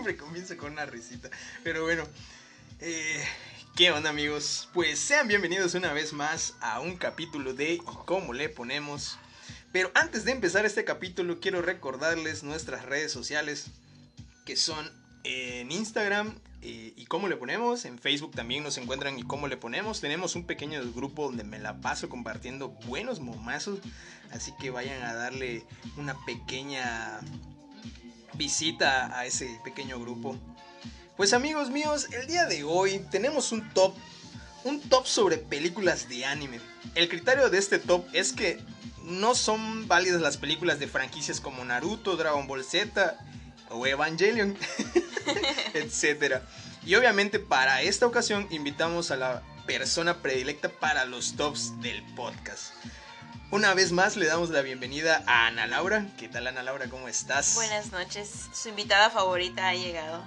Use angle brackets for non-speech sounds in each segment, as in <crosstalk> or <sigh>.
Siempre comienzo con una risita. Pero bueno, eh, ¿qué onda amigos? Pues sean bienvenidos una vez más a un capítulo de ¿Y cómo le ponemos? Pero antes de empezar este capítulo quiero recordarles nuestras redes sociales que son en Instagram eh, y cómo le ponemos. En Facebook también nos encuentran y cómo le ponemos. Tenemos un pequeño grupo donde me la paso compartiendo buenos momazos. Así que vayan a darle una pequeña visita a ese pequeño grupo. Pues amigos míos, el día de hoy tenemos un top. Un top sobre películas de anime. El criterio de este top es que no son válidas las películas de franquicias como Naruto, Dragon Ball Z o Evangelion, <laughs> etc. Y obviamente para esta ocasión invitamos a la persona predilecta para los tops del podcast. Una vez más le damos la bienvenida a Ana Laura. ¿Qué tal Ana Laura? ¿Cómo estás? Buenas noches. Su invitada favorita ha llegado.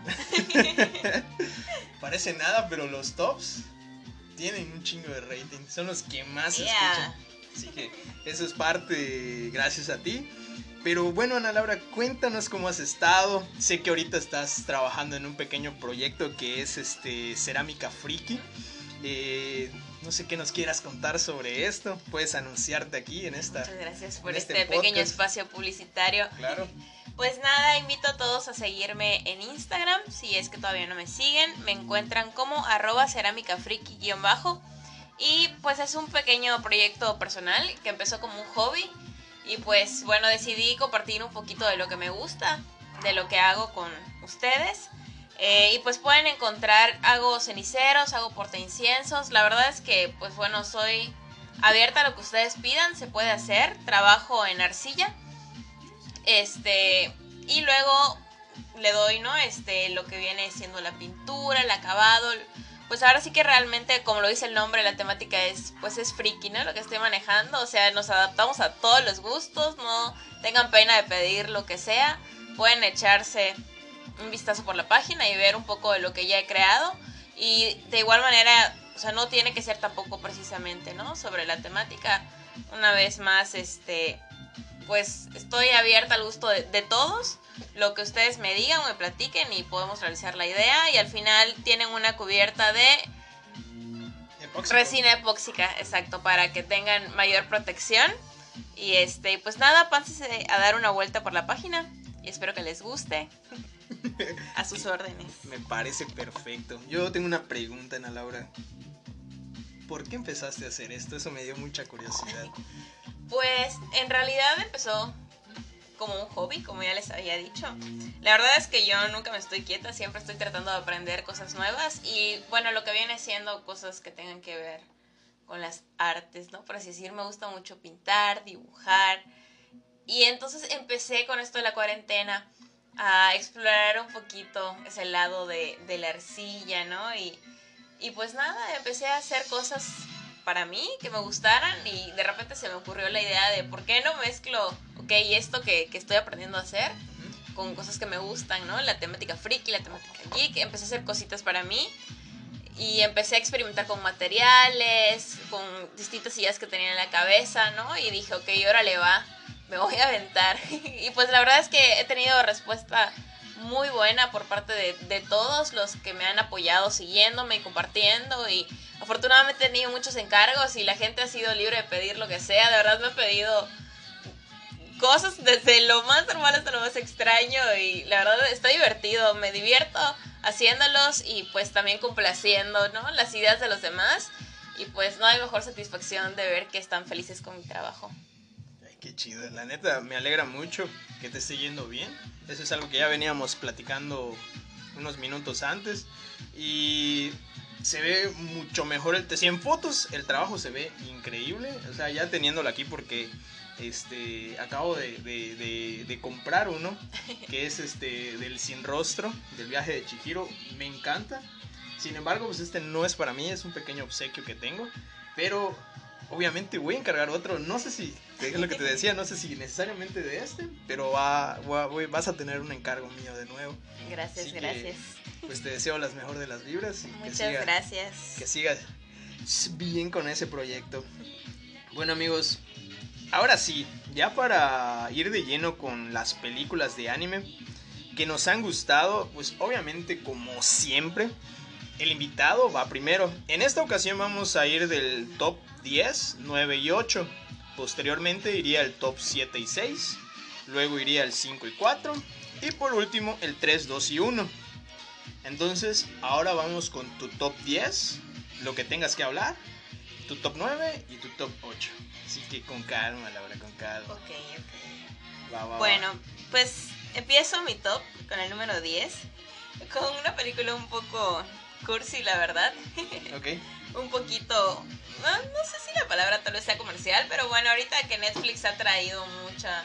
<laughs> Parece nada, pero los tops tienen un chingo de rating. Son los que más se escuchan. Así que eso es parte gracias a ti. Pero bueno, Ana Laura, cuéntanos cómo has estado. Sé que ahorita estás trabajando en un pequeño proyecto que es este Cerámica Friki. Eh, no sé qué nos quieras contar sobre esto. Puedes anunciarte aquí en esta. Muchas gracias por este, este pequeño espacio publicitario. Claro. <laughs> Pues nada, invito a todos a seguirme en Instagram. Si es que todavía no me siguen, me encuentran como arroba cerámicafriki-bajo. Y pues es un pequeño proyecto personal que empezó como un hobby. Y pues bueno, decidí compartir un poquito de lo que me gusta, de lo que hago con ustedes. Eh, y pues pueden encontrar, hago ceniceros, hago porta inciensos. La verdad es que pues bueno, soy abierta a lo que ustedes pidan, se puede hacer. Trabajo en arcilla. Este, y luego le doy, ¿no? Este, lo que viene siendo la pintura, el acabado, pues ahora sí que realmente, como lo dice el nombre, la temática es, pues es friki, ¿no? Lo que estoy manejando, o sea, nos adaptamos a todos los gustos, no tengan pena de pedir lo que sea, pueden echarse un vistazo por la página y ver un poco de lo que ya he creado y de igual manera, o sea, no tiene que ser tampoco precisamente, ¿no? Sobre la temática, una vez más, este, pues estoy abierta al gusto de, todos. Lo que ustedes me digan o me platiquen y podemos realizar la idea. Y al final tienen una cubierta de resina epóxica, exacto, para que tengan mayor protección. Y este, pues nada, pásense a dar una vuelta por la página y espero que les guste. <laughs> A sus órdenes. Me parece perfecto. Yo tengo una pregunta, Ana Laura. ¿Por qué empezaste a hacer esto? Eso me dio mucha curiosidad. <laughs> Pues en realidad empezó como un hobby, como ya les había dicho. La verdad es que yo nunca me estoy quieta, siempre estoy tratando de aprender cosas nuevas y bueno, lo que viene siendo cosas que tengan que ver con las artes, ¿no? Por así decir, me gusta mucho pintar, dibujar. Y entonces empecé con esto de la cuarentena a explorar un poquito ese lado de, de la arcilla, ¿no? Y, y pues nada, empecé a hacer cosas para mí, que me gustaran y de repente se me ocurrió la idea de por qué no mezclo, ok, esto que, que estoy aprendiendo a hacer con cosas que me gustan, ¿no? La temática friki, la temática geek, empecé a hacer cositas para mí y empecé a experimentar con materiales, con distintas ideas que tenía en la cabeza, ¿no? Y dije, ok, ahora le va, me voy a aventar. <laughs> y pues la verdad es que he tenido respuesta muy buena por parte de, de, todos los que me han apoyado siguiéndome y compartiendo y afortunadamente he tenido muchos encargos y la gente ha sido libre de pedir lo que sea, de verdad me he pedido cosas desde lo más normal hasta lo más extraño y la verdad está divertido, me divierto haciéndolos y pues también complaciendo, ¿no? Las ideas de los demás y pues no hay mejor satisfacción de ver que están felices con mi trabajo. Qué chido, la neta me alegra mucho que te esté yendo bien. Eso es algo que ya veníamos platicando unos minutos antes y se ve mucho mejor el T100 fotos, el trabajo se ve increíble, o sea, ya teniéndolo aquí porque este acabo de, de, de, comprar uno <laughs> que es este del sin rostro del viaje de Chihiro, me encanta. Sin embargo, pues este no es para mí, es un pequeño obsequio que tengo, pero obviamente voy a encargar otro. No sé si, es lo que te decía, no sé si necesariamente de este, pero va, vas a tener un encargo mío de nuevo. Gracias, gracias. pues te deseo las mejor de las vibras. Muchas gracias. Que sigas bien con ese proyecto. Bueno amigos, ahora sí, ya para ir de lleno con las películas de anime, que nos han gustado, pues obviamente como siempre, el invitado va primero. En esta ocasión vamos a ir del top 10, 9 y 8. Posteriormente iría el top 7 y 6. Luego iría el 5 y 4. Y por último el 3, 2 y 1. Entonces, ahora vamos con tu top 10, lo que tengas que hablar, tu top 9 y tu top 8. Así que con calma, Laura, con calma. Ok, ok. Va, va, va. Bueno, pues empiezo mi top con el número 10. Con una película un poco cursi, la verdad. <laughs> Ok. un poquito. No, no sé si la palabra tal vez sea comercial, pero bueno, ahorita que Netflix ha traído mucha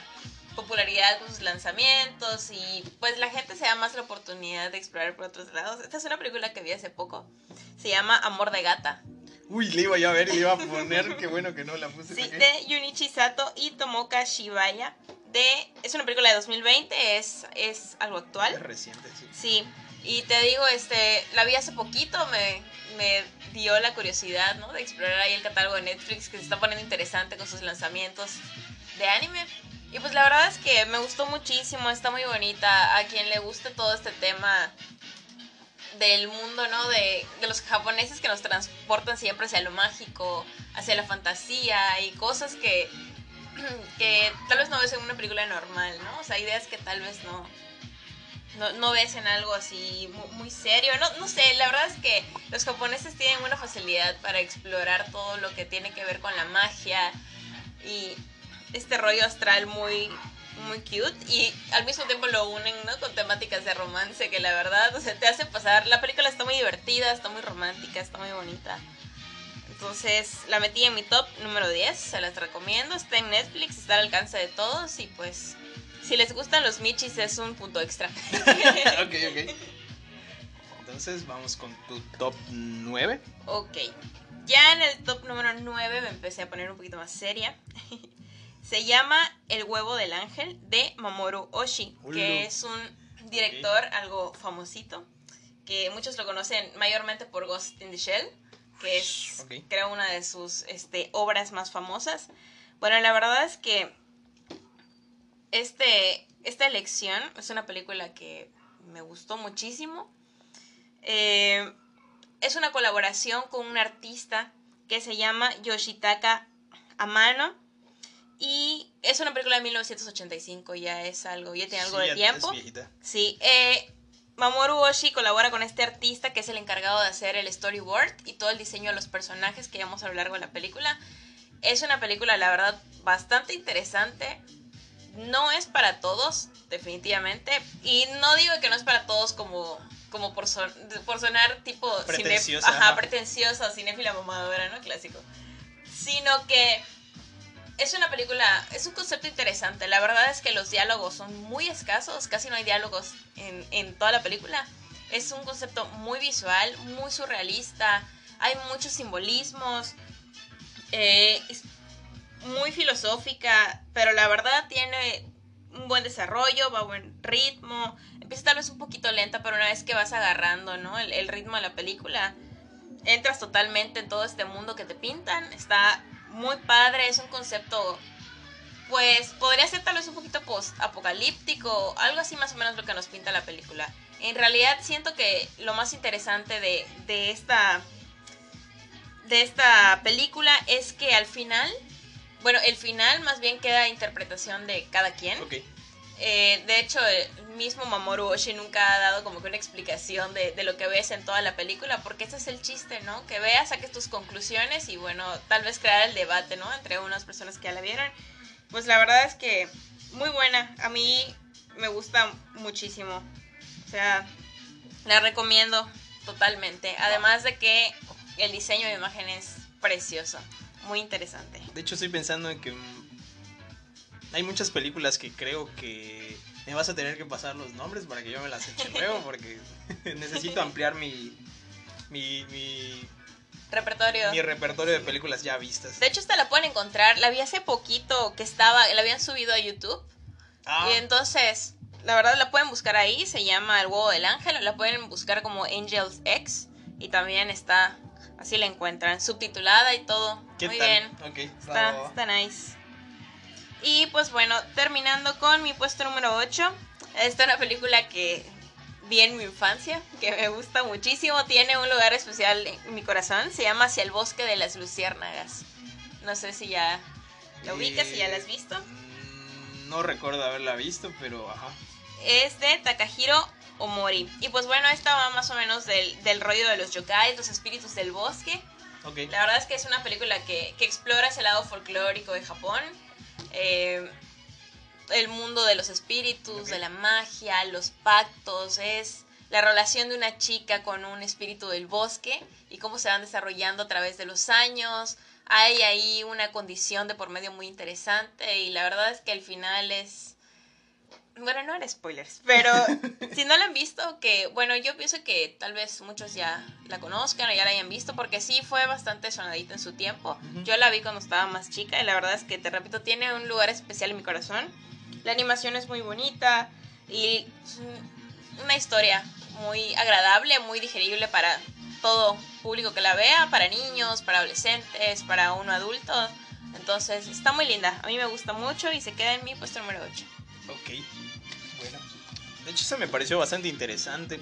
popularidad con sus lanzamientos y pues la gente se da más la oportunidad de explorar por otros lados. Esta es una película que vi hace poco. Se llama Amor de Gata. Uy, le iba yo a ver y le iba a poner. Qué bueno que no la puse. Sí, de Junichi Sato y Tomoka Shibaya. De, es una película de 2020, es, es algo Es actual. reciente, sí. Sí, y te digo, este, la vi hace poquito, me, me dio la curiosidad, ¿no? De explorar ahí el catálogo de Netflix que se está poniendo interesante con sus lanzamientos de anime. Y pues la verdad es que me gustó muchísimo, está muy bonita. A quien le guste todo este tema del mundo, ¿no? De, de los japoneses que nos transportan siempre hacia lo mágico, hacia la fantasía y cosas que, que tal vez no ves en una película normal, ¿no? O sea, ideas que tal vez no, no, no ves en algo así muy, serio. No, no sé, la verdad es que los japoneses tienen una facilidad para explorar todo lo que tiene que ver con la magia y este rollo astral muy muy cute y al mismo tiempo lo unen ¿no? con temáticas de romance que la verdad o sea, te hacen pasar la película está muy divertida está muy romántica está muy bonita entonces la metí en mi top número 10 se las recomiendo está en Netflix está al alcance de todos y pues si les gustan los michis es un punto extra <laughs> ok, ok. Entonces vamos con tu top 9. Ok. Ya en el top número 9 me empecé a poner un poquito más seria. <laughs> Se llama El huevo del ángel de Mamoru Oshii, Ulu. que es un director algo famosito, que muchos lo conocen mayormente por Ghost in the Shell, que es creo una de sus este, obras más famosas. Bueno, la verdad es que este, esta elección es una película que me gustó muchísimo. Eh, es una colaboración con un artista que se llama Yoshitaka Amano. Y es una película de 1985, ya es algo, ya tiene algo Sí, de tiempo. Es viejita. Sí, eh, Mamoru Oshii colabora con este artista que es el encargado de hacer el storyboard y todo el diseño de los personajes que vemos a lo largo de la película. Es una película, la verdad, bastante interesante. No es para todos, definitivamente. Y no digo que no es para todos como, como por, son- por sonar tipo Pretenciosa, ajá, ajá. pretenciosa, cinéfila mamadora, ¿no? Clásico. Sino que es una película, es un concepto interesante. La verdad es que los diálogos son muy escasos, casi no hay diálogos en, en toda la película. Es un concepto muy visual, muy surrealista, hay muchos simbolismos, eh, es muy filosófica, pero la verdad tiene un buen desarrollo, va a buen ritmo. Empieza tal vez un poquito lenta, pero una vez que vas agarrando ¿no? el, el ritmo de la película, entras totalmente en todo este mundo que te pintan. Está muy padre, es un concepto, pues podría ser tal vez un poquito post-apocalíptico, algo así más o menos lo que nos pinta la película. En realidad siento que lo más interesante de, de esta de esta película es que al final, bueno, el final más bien queda interpretación de cada quien. Eh, de hecho, el mismo Mamoru Oshii nunca ha dado como que una explicación de, de lo que ves en toda la película, porque ese es el chiste, ¿no? Que veas, saques tus conclusiones y bueno, tal vez crear el debate, ¿no? Entre unas personas que ya la vieron. Pues la verdad es que muy buena. A mí me gusta muchísimo. O sea, la recomiendo totalmente. Además de que el diseño de imagen es precioso. Muy interesante. De hecho, estoy pensando en que hay muchas películas que creo que me vas a tener que pasar los nombres para que yo me las eche <laughs> luego, porque <laughs> necesito ampliar mi, mi, mi, Repertorio. mi repertorio de películas ya vistas. De hecho, esta la pueden encontrar. La vi hace poquito que estaba, la habían subido a YouTube. Ah, Y entonces, la verdad la pueden buscar ahí. Se llama El huevo del ángel. La pueden buscar como Angels X. Y también está, así la encuentran, subtitulada y todo. ¿qué Muy tal? bien. Ok, Está, está nice. Y pues bueno, terminando con mi puesto número 8. Esta es una película que vi en mi infancia, que me gusta muchísimo. Tiene un lugar especial en mi corazón. Se llama Hacia el bosque de las luciérnagas. No sé si ya lo ubicas, si ya la has visto. Mm, No recuerdo haberla visto, pero ajá. Es de Takahiro Omori. Y pues bueno, esta va más o menos del, del rollo de los yokais, los espíritus del bosque. La verdad es que es una película que, que explora ese lado folclórico de Japón. Eh, el mundo de los espíritus, de la magia, los pactos, es la relación de una chica con un espíritu del bosque y cómo se van desarrollando a través de los años. Hay ahí una condición de por medio muy interesante y la verdad es que el final es... Bueno, no eran spoilers, pero <laughs> si no la han visto, que bueno, yo pienso que tal vez muchos ya la conozcan o ya la hayan visto, porque sí fue bastante sonadita en su tiempo. Ujú. Yo la vi cuando estaba más chica y la verdad es que, te repito, tiene un lugar especial en mi corazón. La animación es muy bonita y una historia muy agradable, muy digerible para todo público que la vea, para niños, para adolescentes, para uno adulto. Entonces está muy linda, a mí me gusta mucho y se queda en mi puesto número 8. Ok. De hecho, esa me pareció bastante interesante.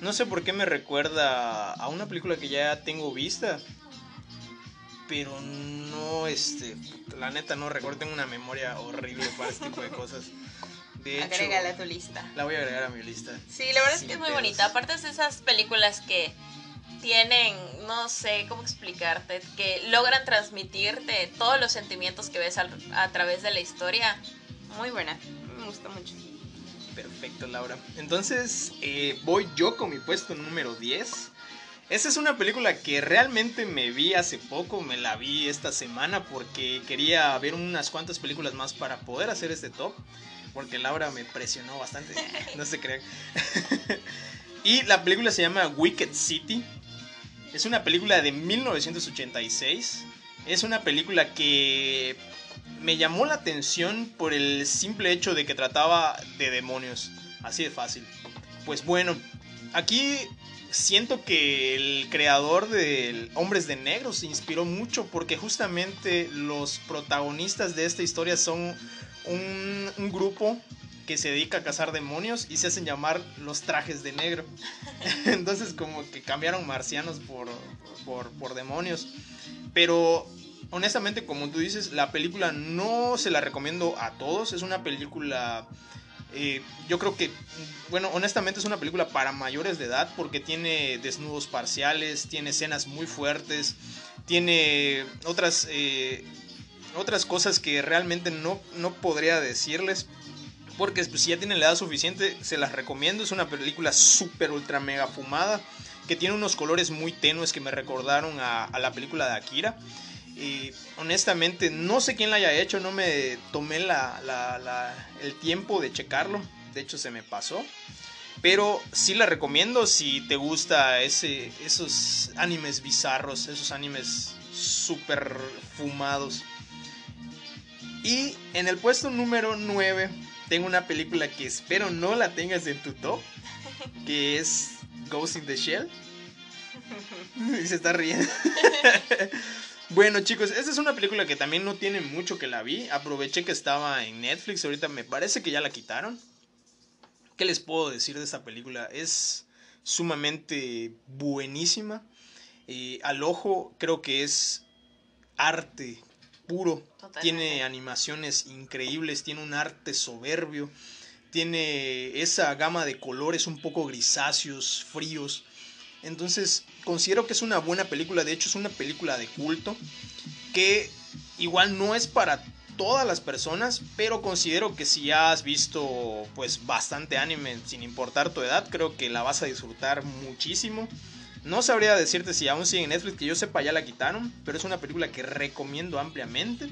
No sé por qué me recuerda a una película que ya tengo vista. Pero no, este. La neta no recuerdo, tengo una memoria horrible para este tipo de cosas. De hecho, Agrégala a tu lista. la voy a agregar a mi lista. Sí, la verdad es que es muy pedos. bonita. Aparte es de esas películas que tienen, no sé cómo explicarte, que logran transmitirte todos los sentimientos que ves al- a través de la historia. Muy buena, me gusta mucho. Perfecto, Laura. Entonces, eh, voy yo con mi puesto número 10. Esta es una película que realmente me vi hace poco, me la vi esta semana porque quería ver unas cuantas películas más para poder hacer este top. Porque Laura me presionó bastante, <laughs> no se crean. <laughs> y la película se llama Wicked City. Es una película de 1986. Es una película que me llamó la atención por el simple hecho de que trataba de demonios. Así de fácil. Pues bueno, aquí siento que el creador de Hombres de Negro se inspiró mucho porque justamente los protagonistas de esta historia son un, un grupo que se dedica a cazar demonios y se hacen llamar los trajes de negro. <laughs> Entonces como que cambiaron marcianos por, por, por demonios. Pero honestamente, como tú dices, la película no se la recomiendo a todos. Es una película. eh, yo creo que, bueno, honestamente es una película para mayores de edad porque tiene desnudos parciales, tiene escenas muy fuertes, tiene otras, eh, otras cosas que realmente no, no podría decirles. Porque pues, si ya tienen la edad suficiente, se las recomiendo. Es una película súper, ultra, mega fumada. Que tiene unos colores muy tenues que me recordaron a, a la película de Akira. Y honestamente, no sé quién la haya hecho, no me tomé la, el tiempo de checarlo. De hecho, se me pasó. Pero sí la recomiendo si te gusta ese, esos animes bizarros, esos animes súper fumados. Y en el puesto número 9 tengo una película que espero no la tengas en tu top, que es Ghost in the Shell. <laughs> Y se está riendo. <laughs> Bueno chicos, esta es una película que también no tiene mucho que la vi. Aproveché que estaba en Netflix, ahorita me parece que ya la quitaron. ¿Qué les puedo decir de esta película? Es sumamente buenísima. Eh, al ojo creo que es arte puro. Totalmente. Tiene animaciones increíbles, tiene un arte soberbio. Tiene esa gama de colores un poco grisáceos, fríos. Entonces, considero que es una buena película. De hecho, es una película de culto. Que igual no es para todas las personas. Pero considero que si ya has visto pues bastante anime sin importar tu edad, creo que la vas a disfrutar muchísimo. No sabría decirte si aún sigue en Netflix, que yo sepa ya la quitaron. Pero es una película que recomiendo ampliamente.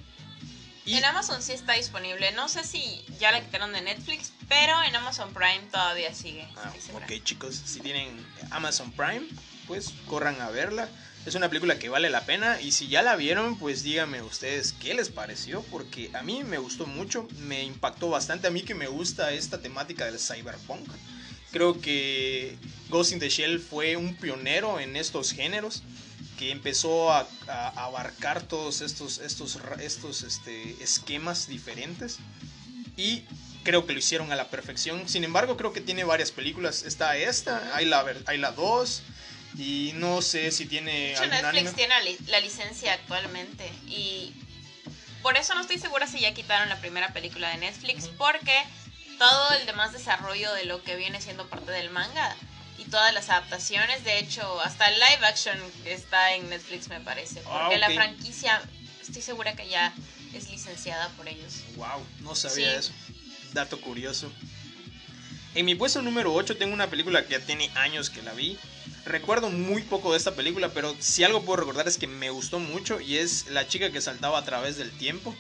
Y En Amazon sí está disponible. No sé si ya la quitaron de Netflix, pero en Amazon Prime todavía sigue. Ah, ok chicos, si tienen Amazon Prime, pues corran a verla. Es una película que vale la pena y si ya la vieron, pues díganme ustedes qué les pareció, porque a mí me gustó mucho, me impactó bastante, a mí que me gusta esta temática del cyberpunk. Creo que Ghost in the Shell fue un pionero en estos géneros que empezó a, abarcar todos estos, estos, estos este, esquemas diferentes y creo que lo hicieron a la perfección. Sin embargo, creo que tiene varias películas. Está esta, hay la, hay la 2. Y no sé si tiene. De hecho, Netflix tiene la, licencia actualmente. Y por eso no estoy segura si ya quitaron la primera película de Netflix. Porque todo el demás desarrollo de lo que viene siendo parte del manga y todas las adaptaciones, de hecho, hasta el live action está en Netflix, me parece. Ah, porque la franquicia, estoy segura que ya es licenciada por ellos. Wow, no sabía eso. Dato curioso. En mi puesto número 8 tengo una película que ya tiene años que la vi. Recuerdo muy poco de esta película, pero si algo puedo recordar es que me gustó mucho y es La chica que saltaba a través del tiempo.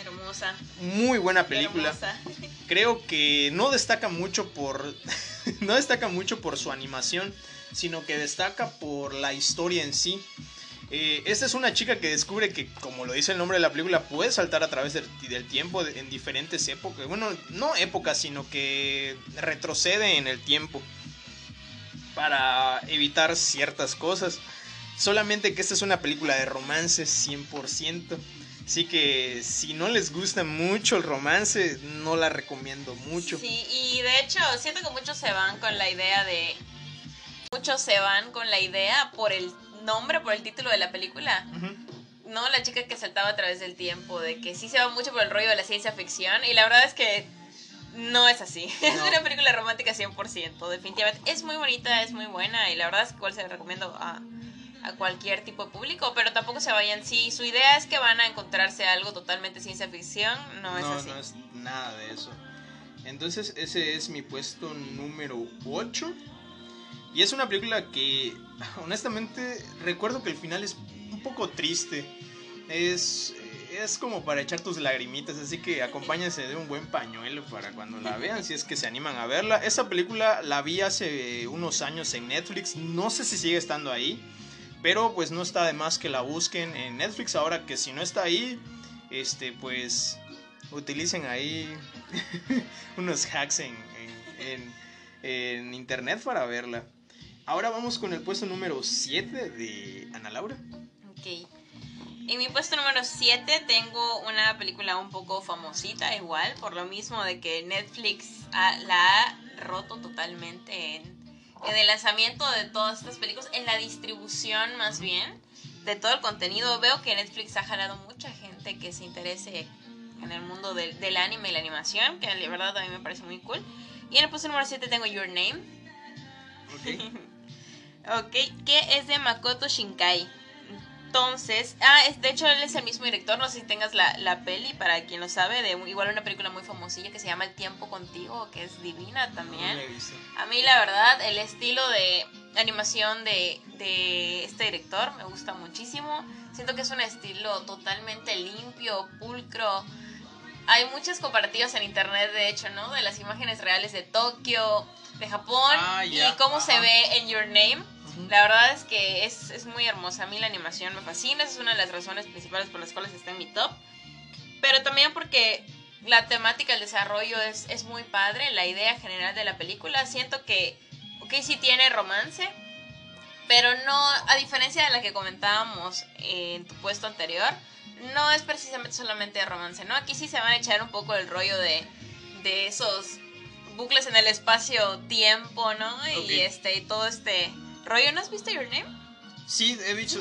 Hermosa. Muy buena película. <laughs> Creo que no destaca mucho por <laughs> no destaca mucho por su animación, sino que destaca por la historia en sí. Eh, esta es una chica que descubre que, como lo dice el nombre de la película, puede saltar a través del, tiempo en diferentes épocas. Bueno, no épocas, sino que retrocede en el tiempo para evitar ciertas cosas. Solamente que esta es una película de romance 100%. Así que si no les gusta mucho el romance, no la recomiendo mucho. Sí, y de hecho siento que muchos se van con la idea de... Muchos se van con la idea por el nombre, por el título de la película. No, la chica que saltaba a través del tiempo, de que sí se va mucho por el rollo de la ciencia ficción. Y la verdad es que no es así. <laughs> Es una película romántica 100%, definitivamente. Es muy bonita, es muy buena y la verdad es que igual se la recomiendo a, a cualquier tipo de público, pero tampoco se vayan. Si su idea es que van a encontrarse algo totalmente ciencia ficción, no es así. No, es nada de eso. Entonces, ese es mi puesto número 8. Y es una película que, <laughs> honestamente, recuerdo que el final es un poco triste. Es, es como para echar tus lagrimitas, así que acompáñense de un buen pañuelo para cuando la vean, si es que se animan a verla. Esa película la vi hace unos años en Netflix, no sé si sigue estando ahí, pero pues no está de más que la busquen en Netflix. Ahora que si no está ahí, este pues utilicen ahí <laughs> unos hacks en, en internet para verla. Ahora vamos con el puesto número 7 de Ana Laura. En mi puesto número 7 tengo una película un poco famosita igual, por lo mismo de que Netflix la ha roto totalmente en, en, el lanzamiento de todas estas películas, en la distribución más bien de todo el contenido. Veo que Netflix ha jalado mucha gente que se interese en el mundo del, del anime y la animación, que la verdad a mí me parece muy cool. Y en el puesto número 7 tengo Your Name. Ok. <laughs> Ok, que es de Makoto Shinkai. Entonces, ah, es, de hecho él es el mismo director, no sé si tengas la, la peli, para quien lo sabe, de igual una película muy famosilla que se llama El tiempo contigo, que es divina también. a mí la verdad, el estilo de animación de, de este director me gusta muchísimo. Siento que es un estilo totalmente limpio, pulcro. Hay muchas comparativas en internet, de hecho, ¿no? De las imágenes reales de Tokio, de Japón ah, y cómo se ve en Your Name la verdad es que es, muy hermosa. A mí la animación me fascina. Esa es una de las razones principales por las cuales está en mi top. Pero también porque la temática, el desarrollo es, es muy padre. La idea general de la película. Siento que, ok, sí tiene romance. Pero no, a diferencia de la que comentábamos en tu puesto anterior, no es precisamente solamente romance, ¿no? Aquí sí se van a echar un poco el rollo de, de esos bucles en el espacio-tiempo, ¿no? Y este, y todo este Rollo, ¿no has visto Your Name? Sí, he visto.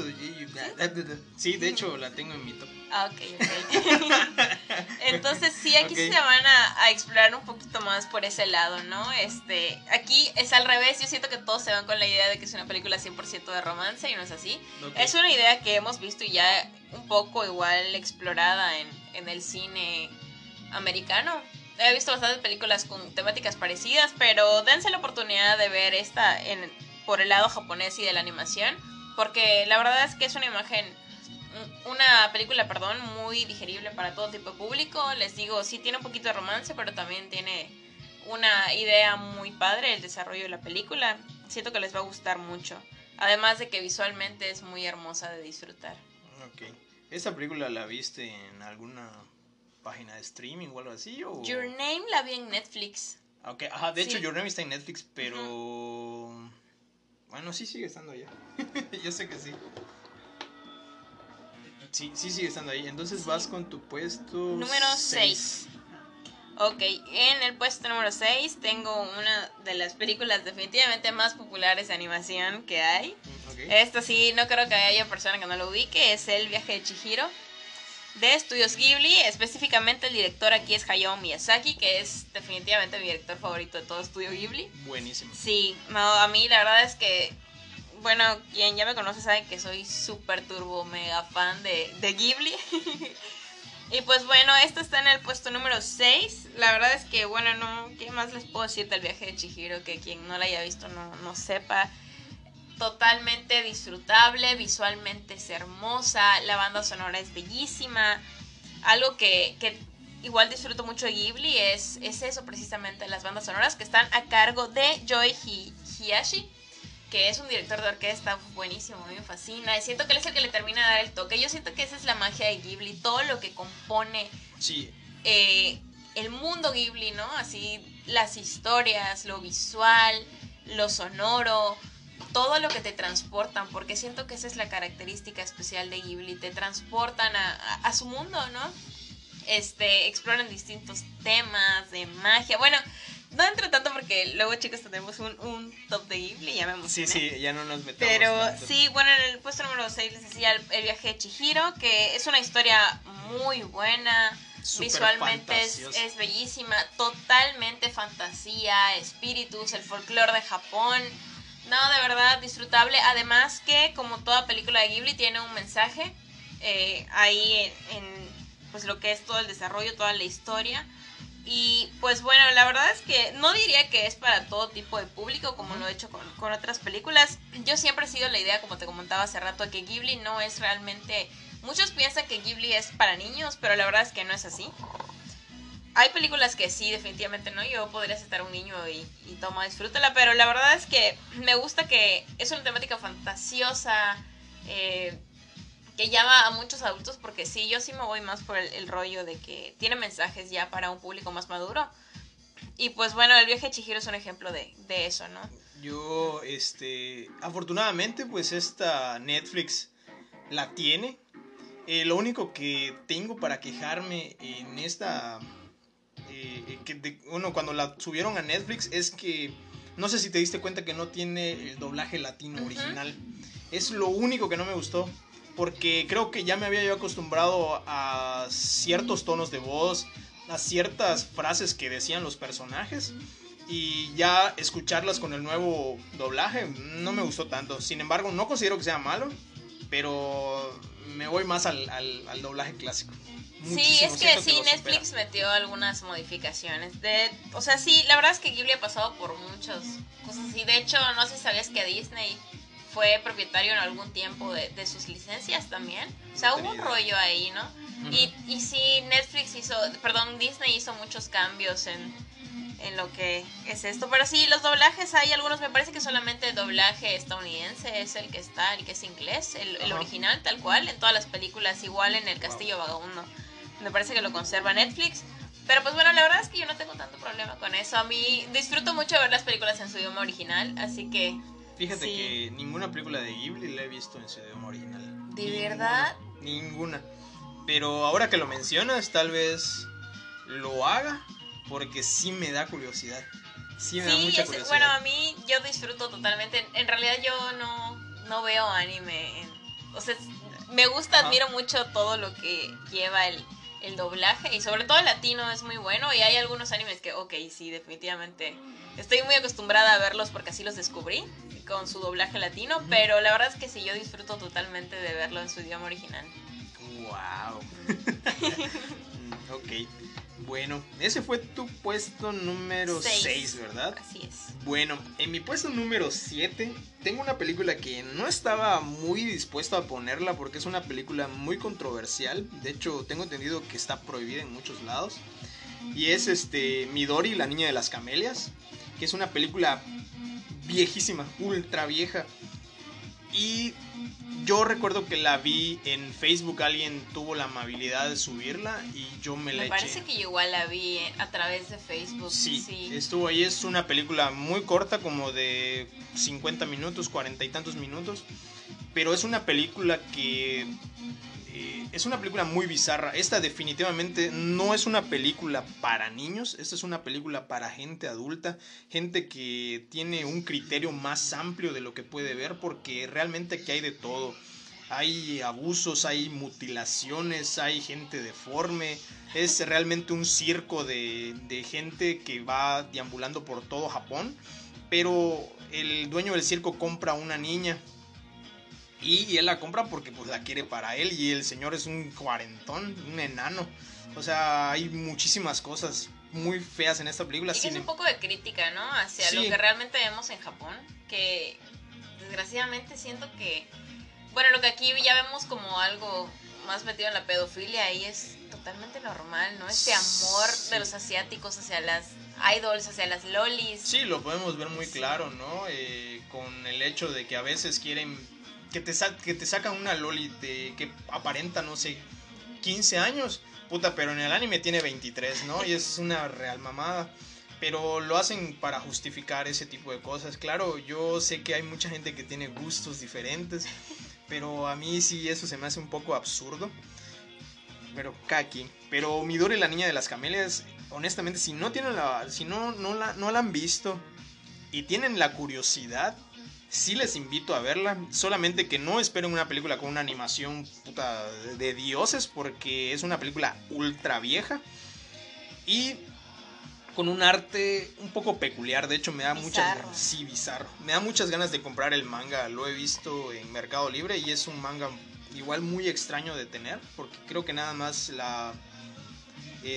Sí, de hecho la tengo en mi top. Ah, ok, ok. <laughs> Entonces sí, aquí se van a, explorar un poquito más por ese lado, ¿no? Este, aquí es al revés, yo siento que todos se van con la idea de que es una película 100% de romance y no es así. Es una idea que hemos visto ya un poco igual explorada en, en el cine americano. He visto bastantes películas con temáticas parecidas, pero dense la oportunidad de ver esta en por el lado japonés y de la animación, porque la verdad es que es una imagen, una película, perdón, muy digerible para todo tipo de público. Les digo, sí tiene un poquito de romance, pero también tiene una idea muy padre el desarrollo de la película. Siento que les va a gustar mucho. Además de que visualmente es muy hermosa de disfrutar. Ok. ¿Esa película la viste en alguna página de streaming o algo así? Your Name la vi en Netflix. Ok, ajá, de hecho Your Name está en Netflix, pero... Bueno, sí sigue estando allá. <laughs> Yo sé que sí. Sí, sí sigue estando ahí. Entonces vas con tu puesto. Número 6. Ok, en el puesto número 6 tengo una de las películas definitivamente más populares de animación que hay. Ok. Esta sí, no creo que haya persona que no lo ubique, es El viaje de Chihiro. De Estudios Ghibli, específicamente el director aquí es Hayao Miyazaki, que es definitivamente mi director favorito de todo Estudio Ghibli. Buenísimo. Sí, no, a mí la verdad es que, bueno, quien ya me conoce sabe que soy súper turbo mega fan de, de Ghibli. <laughs> y pues bueno, esta está en el puesto número 6. La verdad es que, bueno, no, ¿qué más les puedo decir del viaje de Chihiro? Que quien no la haya visto no, no sepa. Totalmente disfrutable, visualmente es hermosa, la banda sonora es bellísima. Algo que, que igual disfruto mucho de Ghibli es, es eso precisamente, las bandas sonoras que están a cargo de Joy Hi- Hiyashi, que es un director de orquesta buenísimo, me fascina. Y siento que él es el que le termina de dar el toque. Yo siento que esa es la magia de Ghibli, todo lo que compone Sí, eh, el mundo Ghibli, ¿no? Así las historias, lo visual, lo sonoro, todo lo que te transportan, porque siento que esa es la característica especial de Ghibli, te transportan a, a- a su mundo, ¿no? Este, exploran distintos temas de magia. Bueno, no entro tanto porque luego, chicos, tenemos un, un top de Ghibli, ya me sí, emocioné. sí, ya no nos metemos. Pero tanto. sí, bueno, en el puesto número 6 les decía el, el viaje de Chihiro, que es una historia muy buena, visualmente es, es bellísima, totalmente fantasía, espíritus, el folclore de Japón. No, de verdad, disfrutable. Además que, como toda película de Ghibli, tiene un mensaje eh, ahí en, en, pues lo que es todo el desarrollo, toda la historia. Y pues bueno, la verdad es que no diría que es para todo tipo de público como lo he hecho con, con otras películas. Yo siempre he sido la idea, como te comentaba hace rato, de que Ghibli no es realmente... Muchos piensan que Ghibli es para niños, pero la verdad es que no es así. Hay películas que sí, definitivamente no. Yo podría aceptar un niño y, y toma, disfrútala, pero la verdad es que me gusta que es una temática fantasiosa, eh, que llama a muchos adultos, porque sí, yo sí me voy más por el, rollo de que tiene mensajes ya para un público más maduro. Y pues bueno, el viaje de Chihiro es un ejemplo de, de eso, ¿no? Yo, este, afortunadamente, pues esta Netflix la tiene. Eh, lo único que tengo para quejarme en esta, eh, que de- bueno, cuando la subieron a Netflix es que no sé si te diste cuenta que no tiene el doblaje latino original. Es lo único que no me gustó. Porque creo que ya me había yo acostumbrado a ciertos tonos de voz, a ciertas frases que decían los personajes. Y ya escucharlas con el nuevo doblaje no me gustó tanto. Sin embargo, no considero que sea malo, pero me voy más al, al- al doblaje clásico. Sí, es que siento sí, supera. Netflix metió algunas modificaciones. De, o sea, sí, la verdad es que Ghibli ha pasado por muchas cosas así. De hecho, no sé si sabías que Disney fue propietario en algún tiempo de, de sus licencias también. O sea, hubo un rollo ahí, ¿no? Y, y sí, Netflix hizo, perdón, Disney hizo muchos cambios en, en lo que es esto. Pero sí, los doblajes hay algunos, me parece que solamente el doblaje estadounidense es el que está, el que es inglés, el, original tal cual, en todas las películas, igual en El Castillo Vagabundo. Me parece que lo conserva Netflix. Pero pues bueno, la verdad es que yo no tengo tanto problema con eso. A mí disfruto mucho ver las películas en su idioma original, así que... Fíjate sí. que ninguna película de Ghibli la he visto en su idioma original. ¿De Ninguna, verdad? Ninguna. Pero ahora que lo mencionas, tal vez lo haga porque sí me da curiosidad. Sí me da Sí, mucha es- curiosidad. bueno, a mí yo disfruto totalmente. En, en realidad yo no, no veo anime. en- o sea, me gusta, Ajá. admiro mucho todo lo que lleva el, el doblaje y sobre todo el latino es muy bueno y hay algunos animes que, ok, sí, definitivamente estoy muy acostumbrada a verlos porque así los descubrí con su doblaje latino, pero la verdad es que sí, yo disfruto totalmente de verlo en su idioma original. Wow. <laughs> <laughs> Mm, ok. Bueno, ese fue tu puesto número Seis. 6, ¿verdad? Así es. Bueno, en mi puesto número 7 tengo una película que no estaba muy dispuesto a ponerla porque es una película muy controversial. De hecho, tengo entendido que está prohibida en muchos lados. Y es este Midori, la niña de las camelias, que es una película viejísima, ultra vieja. Y yo recuerdo que la vi en Facebook, alguien tuvo la amabilidad de subirla y yo me la Me eché. parece que yo igual la vi a través de Facebook. Sí, sí. estuvo ahí. Es una película muy corta, como de 50 minutos, 40 y tantos minutos. Pero es una película que eh, es una película muy bizarra. Esta definitivamente no es una película para niños, esta es una película para gente adulta, gente que tiene un criterio más amplio de lo que puede ver, porque realmente aquí hay de todo. Hay abusos, hay mutilaciones, hay gente deforme. Es realmente un circo de, de gente que va deambulando por todo Japón. Pero el dueño del circo compra una niña y, él la compra porque pues la quiere para él y el señor es un cuarentón, un enano. O sea, hay muchísimas cosas muy feas en esta película. Y es un poco de crítica, ¿no? Hacia lo que realmente vemos en Japón, que desgraciadamente siento que, bueno, lo que aquí ya vemos como algo más metido en la pedofilia, ahí es totalmente normal, ¿no? Este amor de los asiáticos hacia las idols, hacia las lolis. Sí, lo podemos ver muy claro, ¿no? Eh, con el hecho de que a veces quieren que te, que te sacan una loli de, que aparenta, no sé, 15 años. Puta, pero en el anime tiene 23, ¿no? Y es una real mamada. Pero lo hacen para justificar ese tipo de cosas. Claro, yo sé que hay mucha gente que tiene gustos diferentes. Pero a mí sí eso se me hace un poco absurdo. Pero Kaki. Pero Midori, la niña de las camelias, honestamente, si no tienen la. Si no, no la, no la han visto. Y tienen la curiosidad sí les invito a verla. Solamente que no esperen una película con una animación puta de dioses, porque es una película ultra vieja. Y con un arte un poco peculiar. De hecho, me da muchas sí, bizarro. Me da muchas ganas de comprar el manga. Lo he visto en Mercado Libre y es un manga igual muy extraño de tener, porque creo que nada más la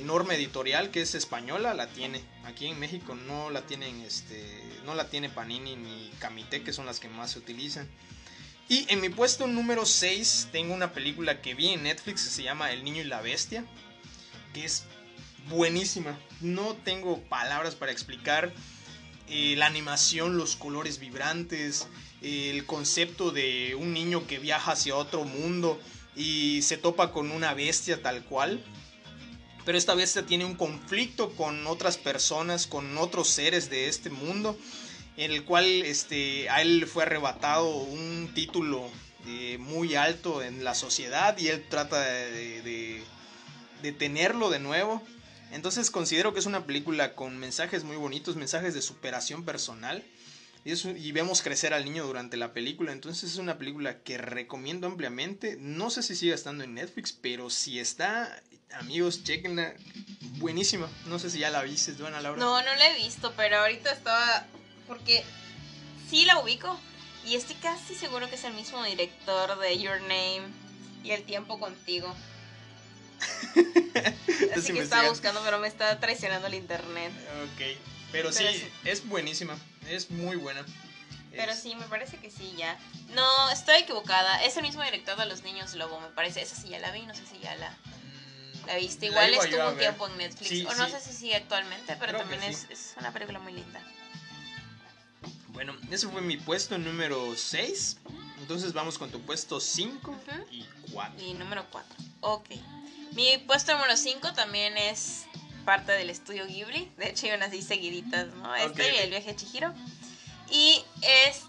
norma editorial que es española la tiene. Aquí en México no la tienen, este, no la tiene Panini ni Kamite, que son las que más se utilizan. Y en mi puesto número 6 tengo una película que vi en Netflix que se llama El Niño y la Bestia, que es buenísima. No tengo palabras para explicar eh, la animación, los colores vibrantes, el concepto de un niño que viaja hacia otro mundo y se topa con una bestia tal cual pero esta bestia tiene un conflicto con otras personas, con otros seres de este mundo, en el cual este, a él fue arrebatado un título eh, muy alto en la sociedad y él trata de, de, tenerlo de nuevo. Entonces considero que es una película con mensajes muy bonitos, mensajes de superación personal. Y, y, vemos crecer al niño durante la película. Entonces es una película que recomiendo ampliamente. No sé si sigue estando en Netflix, pero si está, amigos, chequenla. Buenísima. No sé si ya la viste, Duana Laura. No, no la he visto, pero ahorita estaba. Porque sí la ubico. Y estoy casi seguro que es el mismo director de Your Name y El tiempo contigo. <laughs> Así que estaba buscando, pero me está traicionando el internet. Ok. Pero, sí, es buenísima. Es muy buena. Pero sí, me parece que sí, ya. No, estoy equivocada. Es el mismo director de Los Niños Lobo, me parece. Esa sí ya la vi, no sé si ya la la viste. Igual estuvo un tiempo en Netflix. o no sé si sigue actualmente, pero también es, es, una película muy linda. Bueno, ese fue mi puesto número 6. Entonces vamos con tu puesto 5 y 4. Y número 4. Ok. Mi puesto número 5 también es parte del estudio Ghibli. De hecho, hay unas así seguiditas, ¿no? Este y el viaje a Chihiro. Y es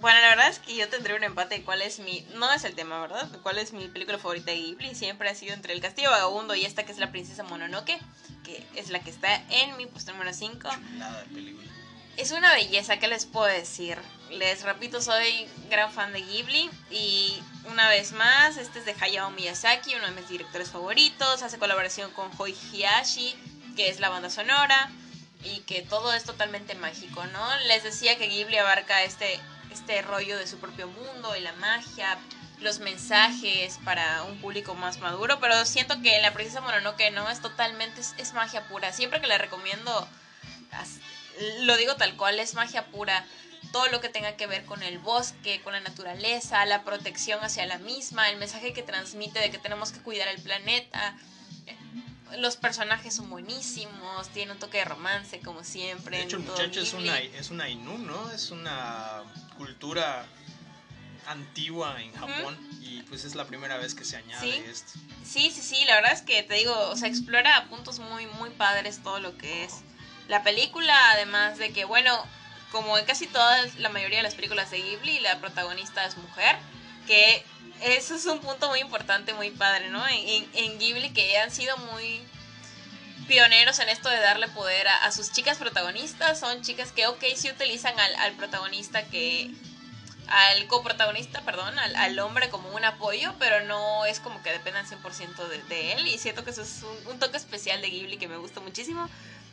bueno, la verdad es que yo tendré un empate cuál es mi... No es el tema, ¿verdad? ¿Cuál es mi película favorita de Ghibli? Siempre ha sido entre El Castillo Vagabundo y esta que es La Princesa Mononoke, que es la que está en mi puesto número 5. Nada de película. Es una belleza, ¿qué les puedo decir? Les repito, soy gran fan de Ghibli y una vez más, este es de Hayao Miyazaki, uno de mis directores favoritos, hace colaboración con Hoi Hiyashi, que es la banda sonora, y que todo es totalmente mágico, ¿no? Les decía que Ghibli abarca este este rollo de su propio mundo y la magia, los mensajes para un público más maduro, pero siento que la princesa Mononoke no es totalmente, es, magia pura. Siempre que la recomiendo, lo digo tal cual, es magia pura. Todo lo que tenga que ver con el bosque, con la naturaleza, la protección hacia la misma, el mensaje que transmite de que tenemos que cuidar el planeta. Los personajes son buenísimos, tiene un toque de romance como siempre. De hecho, el muchacho es una, es una Inu, ¿no? Es una cultura antigua en Japón y pues es la primera vez que se añade esto. Sí, sí, sí, la verdad es que te digo, o sea, explora puntos muy, muy padres todo lo que es la película, además de que, bueno, como en casi todas, la mayoría de las películas de Ghibli, la protagonista es mujer, que eso es un punto muy importante, muy padre, ¿no? En, en Ghibli que han sido muy pioneros en esto de darle poder a, sus chicas protagonistas. Son chicas que, ok, sí utilizan al, al protagonista que al coprotagonista, perdón, al, hombre como un apoyo, pero no es como que dependan 100% de, de, él. Y siento que eso es un, toque especial de Ghibli que me gusta muchísimo.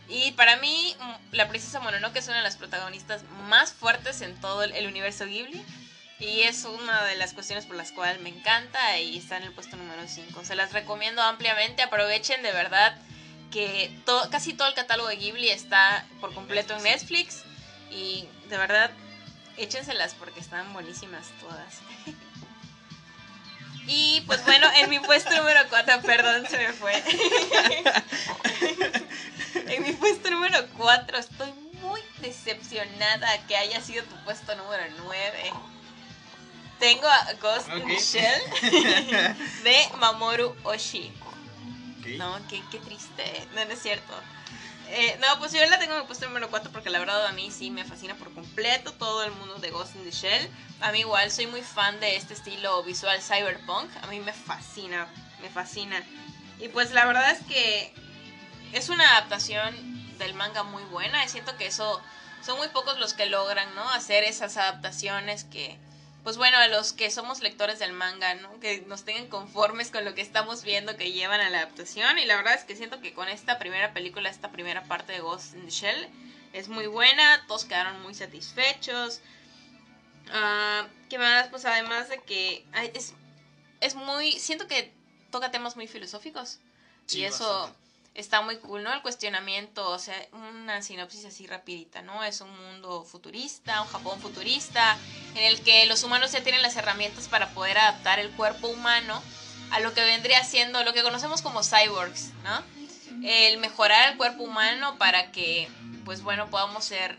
Y para mí, mm, la princesa Mononoke es una de las protagonistas más fuertes en todo el, universo Ghibli. Y es una de las cuestiones por las cuales me encanta y está en el puesto número 5. Se las recomiendo ampliamente, aprovechen de verdad que casi todo el catálogo de Ghibli está por completo en Netflix. Y de verdad échenselas porque están buenísimas todas. <laughs> y pues bueno, en mi puesto número 4, perdón, se me fue. <laughs> en mi puesto número 4 estoy muy decepcionada que haya sido tu puesto número 9. Tengo a Ghost in the Shell <laughs> de Mamoru Oshii. No, qué, qué triste. No, no es cierto. Eh, no, pues yo la tengo en mi puesto número 4 porque la verdad a mí sí me fascina por completo todo el mundo de Ghost in the Shell. A mí igual soy muy fan de este estilo visual cyberpunk. A mí me fascina, me fascina. Y pues la verdad es que es una adaptación del manga muy buena. Y siento que eso son muy pocos los que logran, ¿no? Hacer esas adaptaciones que pues bueno, a los que somos lectores del manga, ¿no? Que nos tengan conformes con lo que estamos viendo que llevan a la adaptación. Y la verdad es que siento que con esta primera película, esta primera parte de Ghost in the Shell, es muy buena, todos quedaron muy satisfechos. Uh, ¿Qué más? Pues además de que es, es muy... Siento que toca temas muy filosóficos. y eso está muy cool, ¿no? El cuestionamiento, o sea, una sinopsis así rapidita, ¿no? Es un mundo futurista, un Japón futurista, en el que los humanos ya tienen las herramientas para poder adaptar el cuerpo humano a lo que vendría siendo lo que conocemos como cyborgs, ¿no? El mejorar el cuerpo humano para que, pues bueno, podamos ser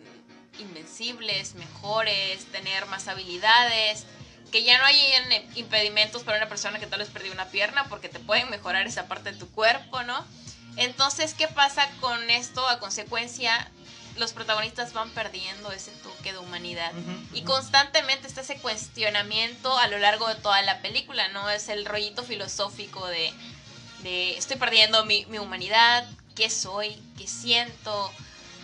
invencibles, mejores, tener más habilidades, que ya no hay impedimentos para una persona que tal vez perdió una pierna porque te pueden mejorar esa parte de tu cuerpo, ¿no? Entonces, ¿qué pasa con esto? A consecuencia, los protagonistas van perdiendo ese toque de humanidad. Y constantemente está ese cuestionamiento a lo largo de toda la película, ¿no? Es el rollito filosófico de, de estoy perdiendo mi, humanidad, qué soy, qué siento,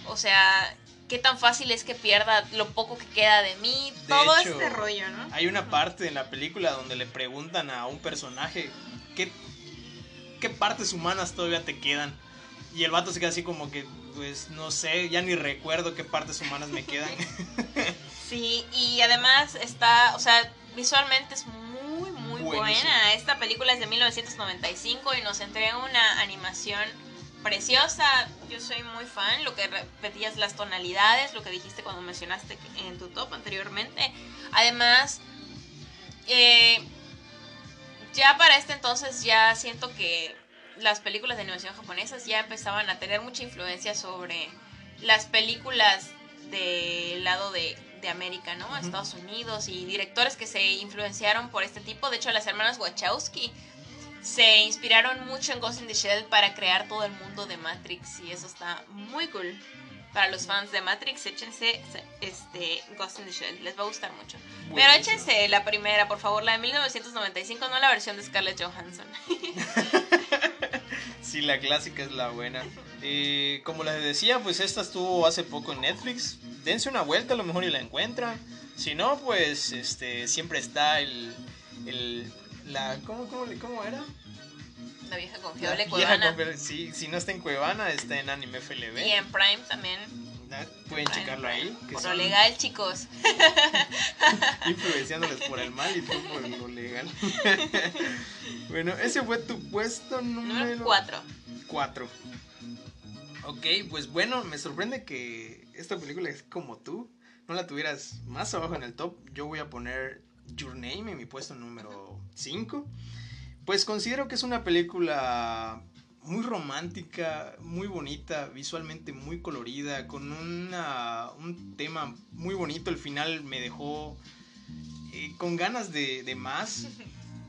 o sea, qué tan fácil es que pierda lo poco que queda de mí, todo este rollo, ¿no? Hay una parte en la película donde le preguntan a un personaje qué qué partes humanas todavía te quedan. Y el vato se queda así como que, pues no sé, ya ni recuerdo qué partes humanas me quedan. <laughs> Sí, y además está, o sea, visualmente es muy, muy buena. Esta película es de 1995 y nos entrega una animación preciosa. Yo soy muy fan, lo que repetías las tonalidades, lo que dijiste cuando mencionaste en tu top anteriormente. Además, eh, ya para este entonces ya siento que las películas de animación japonesas ya empezaban a tener mucha influencia sobre las películas del lado de, América, ¿no? Estados Unidos y directores que se influenciaron por este tipo. De hecho, las hermanas Wachowski se inspiraron mucho en Ghost in the Shell para crear todo el mundo de Matrix y eso está muy cool para los fans de Matrix, échense este, Ghost in the Shell, les va a gustar mucho. Pero échense la primera, por favor, la de 1995, no la versión de Scarlett Johansson. <laughs> sí, la clásica es la buena. Eh, como les decía, pues esta estuvo hace poco en Netflix. Dense una vuelta, a lo mejor y la encuentran. Si no, pues este siempre está el, el la ¿cómo, cómo, cómo era? La vieja confiable Cuevana. sí, si no está en Cuevana, está en Anime FLB. Y en Prime también. Pueden checarlo ahí. Que por lo legal, chicos. <laughs> Influenciándoles por el mal y tú por lo legal. <laughs> bueno, ese fue tu puesto número 4. 4. Ok, pues bueno, me sorprende que esta película es como tú. No la tuvieras más abajo en el top. Yo voy a poner Your Name en mi puesto número 5. Pues considero que es una película muy romántica, muy bonita, visualmente muy colorida, con una, un tema muy bonito. El final me dejó eh, con ganas de, más. <laughs>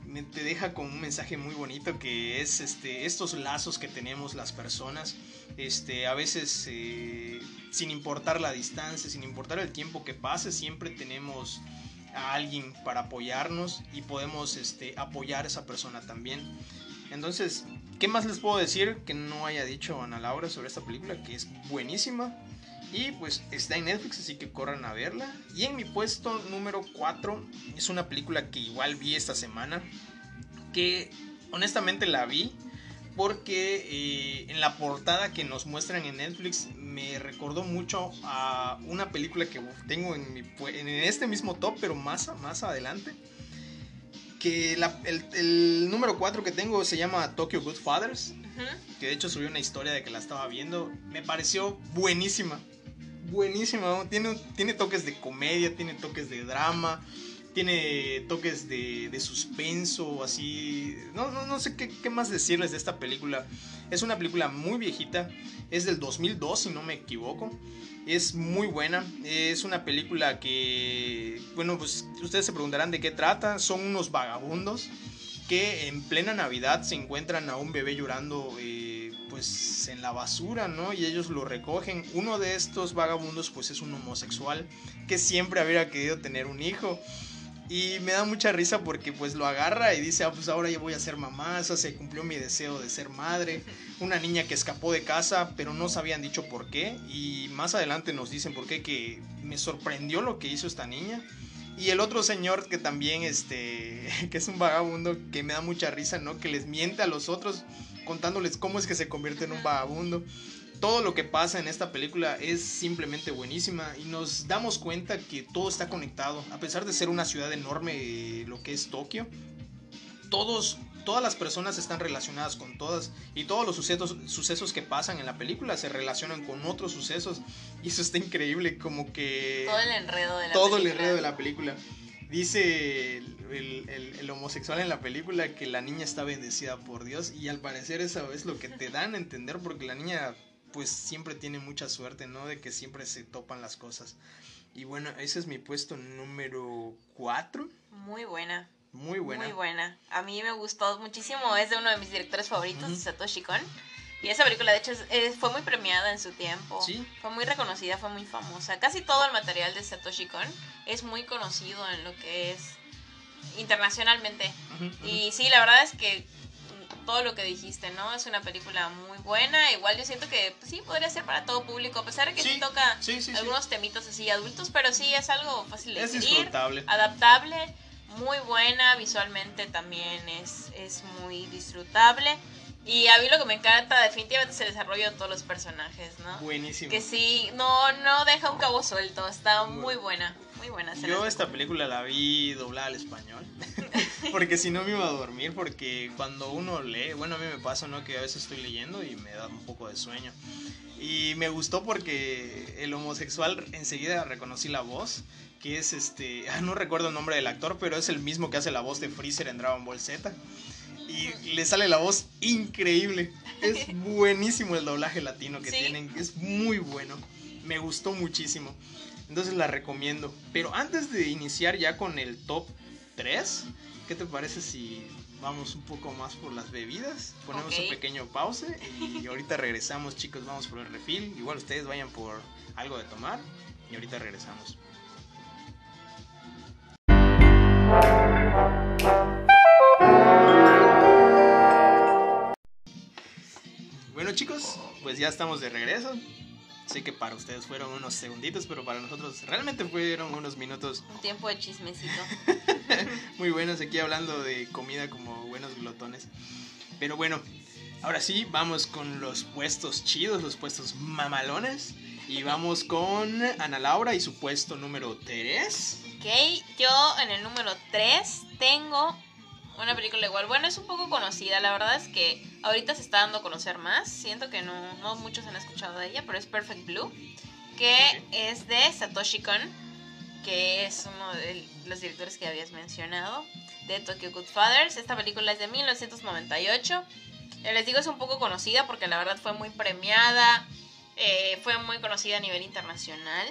Me, te deja con un mensaje muy bonito que es este, estos lazos que tenemos las personas. Este, a veces, eh, sin importar la distancia, sin importar el tiempo que pase, siempre tenemos a alguien para apoyarnos y podemos este, apoyar a esa persona también. Entonces, ¿qué más les puedo decir que no haya dicho Ana Laura sobre esta película? Que es buenísima. Y pues está en Netflix, así que corran a verla. Y en mi puesto número 4 es una película que igual vi esta semana. Que honestamente la vi porque eh, en la portada que nos muestran en Netflix me recordó mucho a una película que tengo en, mi, en este mismo top, pero más, más adelante. Que el, número 4 que tengo se llama Tokyo Good Fathers. Que de hecho subió una historia de que la estaba viendo. Me pareció buenísima. Buenísima. Tiene, tiene toques de comedia, tiene toques de drama tiene toques de, de suspenso, así. No, no, no sé qué, qué, más decirles de esta película. Es una película muy viejita, es del 2002, si no me equivoco. Es muy buena, es una película que, bueno, pues ustedes se preguntarán de qué trata. Son unos vagabundos que en plena Navidad se encuentran a un bebé llorando. Eh, pues en la basura, ¿no? Y ellos lo recogen. Uno de estos vagabundos pues es un homosexual que siempre habría querido tener un hijo. Y me da mucha risa porque pues lo agarra y dice, ah, pues ahora ya voy a ser mamá, o se cumplió mi deseo de ser madre. Una niña que escapó de casa, pero no se habían dicho por qué. Y más adelante nos dicen por qué, que me sorprendió lo que hizo esta niña. Y el otro señor que también, este, <laughs> que es un vagabundo, que me da mucha risa, ¿no? Que les miente a los otros contándoles cómo es que se convierte en un vagabundo todo lo que pasa en esta película es simplemente buenísima y nos damos cuenta que todo está conectado. A pesar de ser una ciudad enorme, lo que es Tokio, todos, todas las personas están relacionadas con todas y todos los sucesos, sucesos que pasan en la película se relacionan con otros sucesos y eso está increíble, como que... Todo el enredo de la todo el enredo de la película. Dice el, el, homosexual en la película que la niña está bendecida por Dios y al parecer eso es lo que te dan a entender porque la niña pues siempre tiene mucha suerte, ¿no? De que siempre se topan las cosas. Y bueno, ese es mi puesto número 4. Muy buena. Muy buena. Muy buena. A mí me gustó muchísimo. Es de uno de mis directores favoritos, Satoshi Kon. Y esa película, de hecho, fue muy premiada en su tiempo. Sí. Fue muy reconocida, fue muy famosa. Casi todo el material de Satoshi Kon es muy conocido en lo que es internacionalmente. Y sí, la verdad es que todo lo que dijiste, ¿no? Es una película muy buena. Igual yo siento que pues, sí podría ser para todo público, a pesar de que sí, toca algunos temitos así adultos, pero sí es algo fácil de seguir, adaptable, muy buena, visualmente también es, es muy disfrutable. Y a mí lo que me encanta definitivamente es el desarrollo de todos los personajes, ¿no? Buenísimo. Que sí, no, no deja un cabo suelto, está muy buena, muy buena. Yo esta película la vi doblada al español, <laughs> porque si no me iba a dormir, porque cuando uno lee, bueno, a mí me pasa, ¿no? Que a veces estoy leyendo y me da un poco de sueño. Y me gustó porque el homosexual enseguida reconocí la voz, que es este, ah, no recuerdo el nombre del actor, pero es el mismo que hace la voz de Freezer en Dragon Ball Z y le sale la voz increíble. Es <laughs> buenísimo el doblaje latino que tienen, es muy bueno. Me gustó muchísimo. Entonces la recomiendo. Pero antes de iniciar ya con el top 3, ¿qué te parece si vamos un poco más por las bebidas? Ponemos un pequeño pause y ahorita regresamos, chicos, vamos por el refil. Igual ustedes vayan por algo de tomar y ahorita regresamos. Bueno chicos, pues ya estamos de regreso. Sé que para ustedes fueron unos segunditos, pero para nosotros realmente fueron unos minutos. Un tiempo de chismecito. <laughs> Muy buenos aquí hablando de comida como buenos glotones. Pero bueno, ahora sí, vamos con los puestos chidos, los puestos mamalones. Y vamos con Ana Laura y su puesto número 3. Ok, yo en el número 3 tengo una película igual. Bueno, es un poco conocida. La verdad es que ahorita se está dando a conocer más. Siento que no, no muchos han escuchado de ella, pero es Perfect Blue. Que es de Satoshi Kon, que es uno de los directores que habías mencionado. De Tokyo Good Fathers. Esta película es de 1998. Les digo, es un poco conocida porque la verdad fue muy premiada. Eh, fue muy conocida a nivel internacional.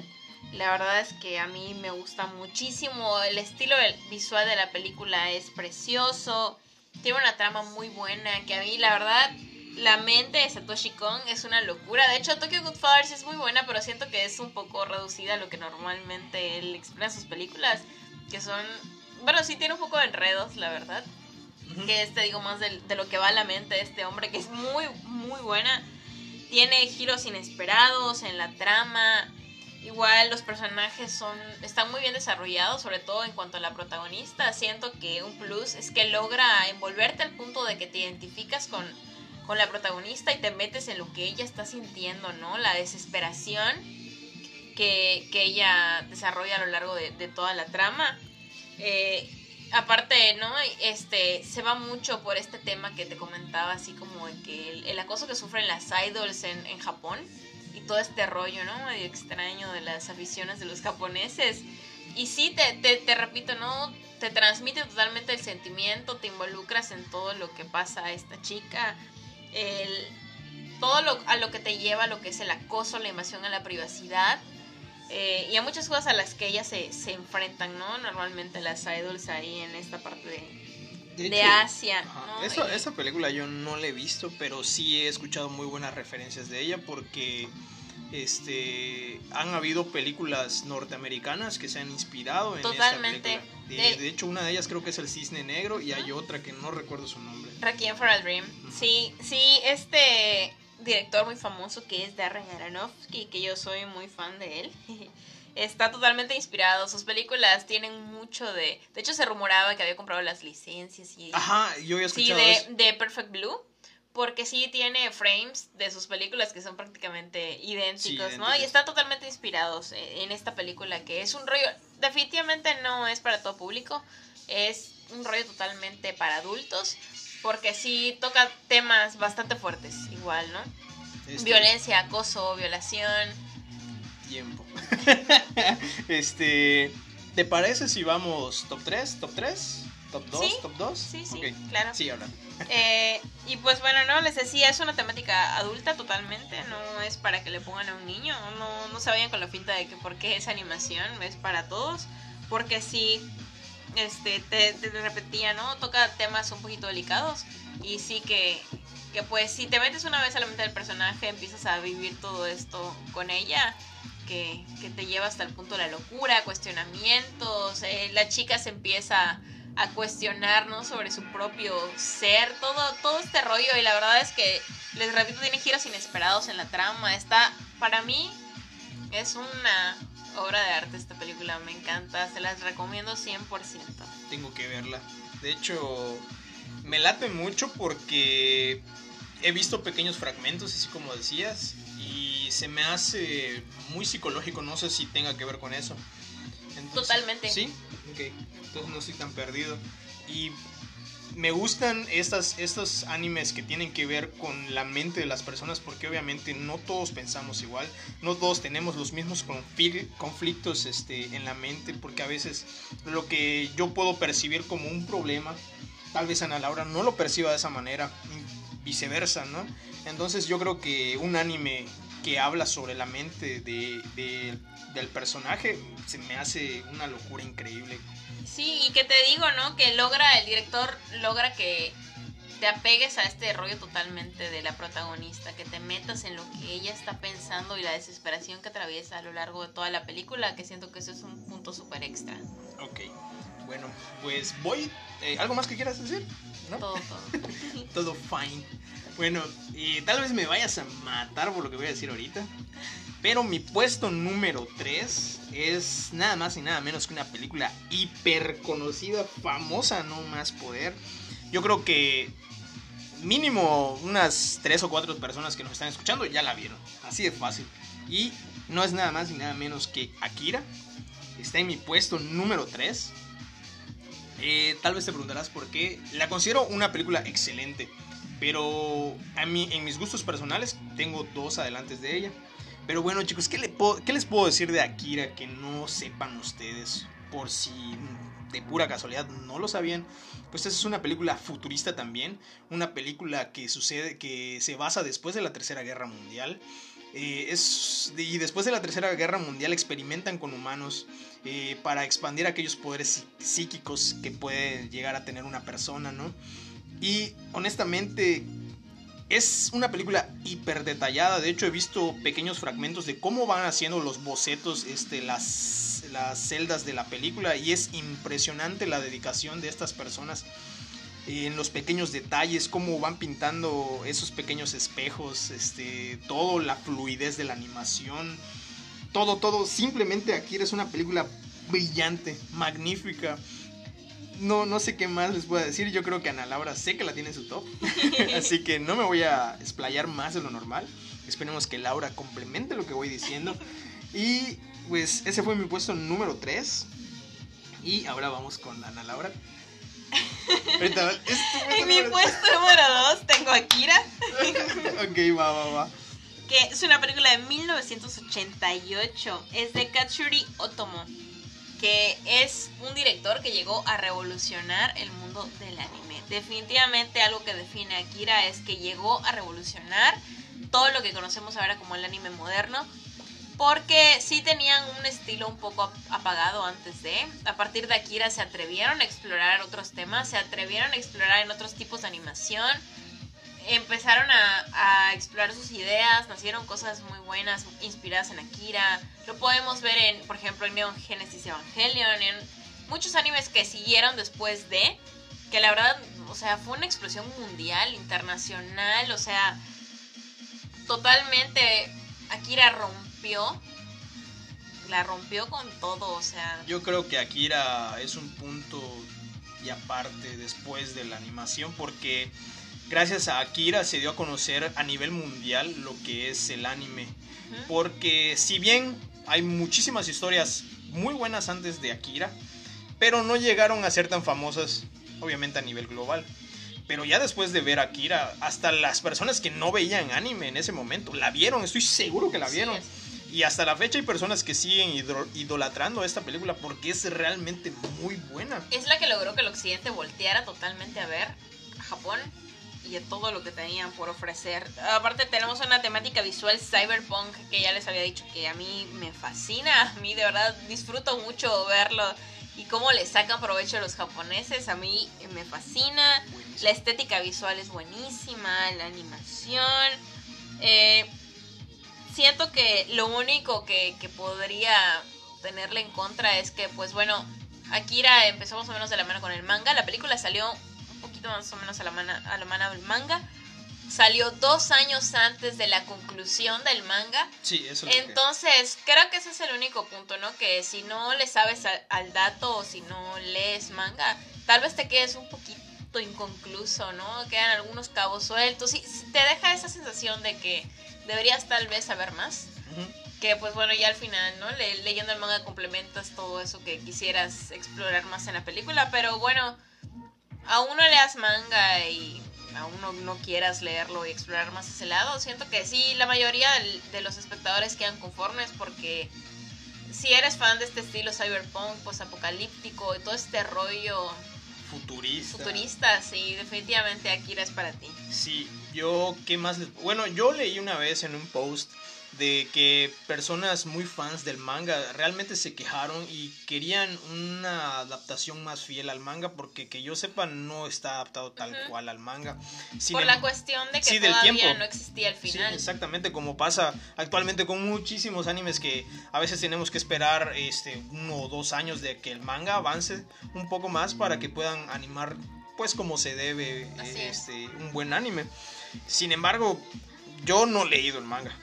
La verdad es que a mí me gusta muchísimo. El estilo visual de la película es precioso. Tiene una trama muy buena. Que a mí, la verdad, la mente de Satoshi Kon es una locura. De hecho, Tokyo Goodfathers es muy buena, pero siento que es un poco reducida a lo que normalmente él explica en sus películas. que son, bueno, sí tiene un poco de enredos, la verdad, que es, te digo, más de, de, lo que va a la mente de este hombre, que es muy, muy buena. Tiene giros inesperados en la trama. Igual los personajes son están muy bien desarrollados, sobre todo en cuanto a la protagonista. Siento que un plus es que logra envolverte al punto de que te identificas con, con la protagonista y te metes en lo que ella está sintiendo, ¿no? La desesperación que, que ella desarrolla a lo largo de, de toda la trama. Eh, aparte, ¿no? Este, se va mucho por este tema que te comentaba, así como que el, acoso que sufren las idols en, en, Japón y todo este rollo, ¿no? Medio extraño de las aficiones de los japoneses. Y sí, te, te, te repito, ¿no? Te transmite totalmente el sentimiento, te involucras en todo lo que pasa a esta chica, el, todo lo, a lo que te lleva lo que es el acoso, la invasión a la privacidad eh, y a muchas cosas a las que ellas se, se, enfrentan, ¿no? Normalmente las idols ahí en esta parte de, de, Asia. ¿no? Eso. Esa película yo no la he visto, pero sí he escuchado muy buenas referencias de ella porque este han habido películas norteamericanas que se han inspirado en Totalmente. esta película. De, de, hecho, una de ellas creo que es El Cisne Negro y hay otra que no recuerdo su nombre. Requiem for a Dream. Uh -huh. Sí, sí, este director muy famoso que es Darren Aronofsky, que yo soy muy fan de él. <laughs> Está totalmente inspirado. Sus películas tienen mucho de. De hecho, se rumoraba que había comprado las licencias y. Ajá, yo había escuchado Sí, de, eso. de Perfect Blue. Porque sí tiene frames de sus películas que son prácticamente idénticos, sí, idénticos. ¿no? Y está totalmente inspirados en esta película que es un rollo. Definitivamente no es para todo público. Es un rollo totalmente para adultos porque sí toca temas bastante fuertes, igual, ¿no? Este... Violencia, acoso, violación. Tiempo. <laughs> este, ¿te parece si vamos top 3, top 3? ¿Top 2? ¿Sí? ¿Top 2? Sí, sí, okay. claro. Sí, ahora. Eh, y pues bueno, no, les decía, es una temática adulta totalmente, no es para que le pongan a un niño, no, no se vayan con la finta de que porque es animación, es para todos, porque sí, este, te, te, repetía, ¿no? Toca temas un poquito delicados y sí que, que pues si te metes una vez a la mente del personaje empiezas a vivir todo esto con ella, que, te lleva hasta el punto de la locura, cuestionamientos, eh, la chica se empieza a cuestionar, ¿no? Sobre su propio ser, todo, todo este rollo y la verdad es que, les repito, tiene giros inesperados en la trama, está, para mí, es una obra de arte esta película, me encanta, se las recomiendo 100%. Tengo que verla. De hecho, me late mucho porque he visto pequeños fragmentos, así como decías, y se me hace muy psicológico, no sé si tenga que ver con eso. Entonces, Totalmente. Sí, ok, entonces no estoy tan perdido. Y me gustan estas, estos animes que tienen que ver con la mente de las personas porque obviamente no todos pensamos igual, no todos tenemos los mismos conflictos este, en la mente porque a veces lo que yo puedo percibir como un problema, tal vez Ana Laura no lo perciba de esa manera, viceversa, ¿no? Entonces yo creo que un anime que habla sobre la mente de, de, del personaje se me hace una locura increíble. Sí, y que te digo, ¿no? Que logra, el director logra que te apegues a este rollo totalmente de la protagonista, que te metas en lo que ella está pensando y la desesperación que atraviesa a lo largo de toda la película, que siento que eso es un punto súper extra. Ok, bueno, pues voy. Eh, ¿Algo más que quieras decir? ¿No? Todo, todo. <laughs> todo fine. Bueno, y tal vez me vayas a matar por lo que voy a decir ahorita. Pero mi puesto número 3 es nada más y nada menos que una película hiper conocida, famosa, no más poder. Yo creo que mínimo unas 3 o 4 personas que nos están escuchando ya la vieron. Así de fácil. Y no es nada más y nada menos que Akira. Está en mi puesto número 3. Eh, tal vez te preguntarás por qué. La considero una película excelente. Pero a mí, en mis gustos personales, tengo dos adelantes de ella. Pero bueno, chicos, ¿qué, le puedo, ¿qué, les puedo decir de Akira que no sepan ustedes? Por si de pura casualidad no lo sabían. Pues esta es una película futurista también. Una película que sucede, que se basa después de la Tercera Guerra Mundial. Eh, es, y después de la Tercera Guerra Mundial experimentan con humanos eh, para expandir aquellos poderes psíquicos que puede llegar a tener una persona, ¿no? Y honestamente es una película hiper detallada. De hecho, he visto pequeños fragmentos de cómo van haciendo los bocetos, este, las, las celdas de la película. Y es impresionante la dedicación de estas personas en los pequeños detalles, cómo van pintando esos pequeños espejos, este, todo, la fluidez de la animación, todo, todo. Simplemente Akira es una película brillante, magnífica. No, no sé qué más les puedo decir. Yo creo que Ana Laura sé que la tiene en su top. <laughs> Así que no me voy a explayar más de lo normal. Esperemos que Laura complemente lo que voy diciendo. Y pues ese fue mi puesto número 3. Y ahora vamos con Ana Laura. Ahorita, <laughs> en mi puesto número 2 tengo Akira. <laughs> ok, va, va, va. Que es una película de 1988. Es de Katsuri Otomo. Que es un director que llegó a revolucionar el mundo del anime. Definitivamente algo que define a Akira es que llegó a revolucionar todo lo que conocemos ahora como el anime moderno porque sí tenían un estilo un poco apagado antes de. A partir de Akira se atrevieron a explorar otros temas, se atrevieron a explorar en otros tipos de animación, empezaron a, explorar sus ideas, nacieron cosas muy buenas inspiradas en Akira. Lo podemos ver en, por ejemplo, en Neon Genesis Evangelion, en muchos animes que siguieron después de, que la verdad, o sea, fue una explosión mundial, internacional, o sea, totalmente Akira rompió la rompió con todo, o sea. Yo creo que Akira es un punto y aparte después de la animación porque gracias a Akira se dio a conocer a nivel mundial lo que es el anime. Porque si bien hay muchísimas historias muy buenas antes de Akira, pero no llegaron a ser tan famosas obviamente a nivel global. Pero ya después de ver Akira, hasta las personas que no veían anime en ese momento, la vieron, estoy seguro que la vieron. y hasta la fecha hay personas que siguen idolatrando esta película porque es realmente muy buena. Es la que logró que el occidente volteara totalmente a ver a Japón y a todo lo que tenían por ofrecer. Aparte tenemos una temática visual cyberpunk que ya les había dicho que a mí me fascina, a mí de verdad disfruto mucho verlo y cómo le sacan provecho a los japoneses, a mí me fascina. La estética visual es buenísima, la animación. Eh, siento que lo único que, podría tenerle en contra es que, pues bueno, Akira empezó más o menos de la mano con el manga. La película salió poquito más o menos a la mano, a la mano del manga. Salió dos años antes de la conclusión del manga. Sí, eso es Entonces, creo que ese es el único punto, ¿no? Que si no le sabes al dato o si no lees manga, tal vez te quedes un poquito inconcluso, ¿no? Quedan algunos cabos sueltos y te deja esa sensación de que deberías tal vez saber más. Que pues bueno, ya al final, ¿no? leyendo el manga complementas todo eso que quisieras explorar más en la película, pero bueno, aún no leas manga y aún no, no, quieras leerlo y explorar más ese lado, siento que sí, la mayoría de los espectadores quedan conformes porque si eres fan de este estilo cyberpunk, post apocalíptico y todo este rollo futurista. Futurista, sí, definitivamente Akira es para ti. Sí, yo, ¿qué más? Bueno, yo leí una vez en un post de que personas muy fans del manga realmente se quejaron y querían una adaptación más fiel al manga porque que yo sepa no está adaptado tal cual al manga. Por la cuestión de que todavía no existía el final. exactamente, como pasa actualmente con muchísimos animes que a veces tenemos que esperar este uno o dos años de que el manga avance un poco más para que puedan animar pues como se debe este, un buen anime. Sin embargo, yo no he leído el manga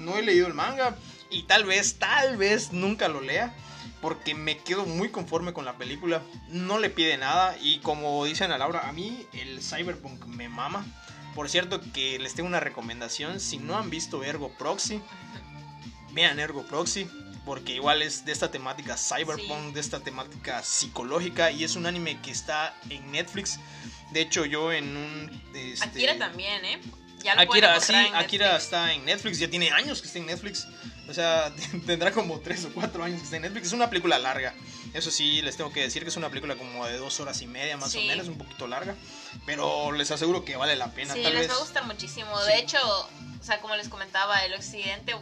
no he leído el manga y tal vez, tal vez nunca lo lea porque me quedo muy conforme con la película. No le pide nada y como dicen a Laura, a mí el cyberpunk me mama. Por cierto que les tengo una recomendación, si no han visto Ergo Proxy, vean Ergo Proxy porque igual es de esta temática cyberpunk, de esta temática psicológica y es un anime que está en Netflix. De hecho, yo en un... Este, Akira también, ¿eh? Akira, sí, Akira está en Netflix, ya tiene años que está en Netflix. O sea, <laughs> tendrá como 3 o 4 años que está en Netflix. Es una película larga. Eso sí, les tengo que decir que es una película como de dos horas y media más o Sí. menos, un poquito larga. Pero les aseguro que vale la pena. Sí, Tal les vez. va a gustar muchísimo. Sí. De hecho, o sea, como les comentaba, el occidente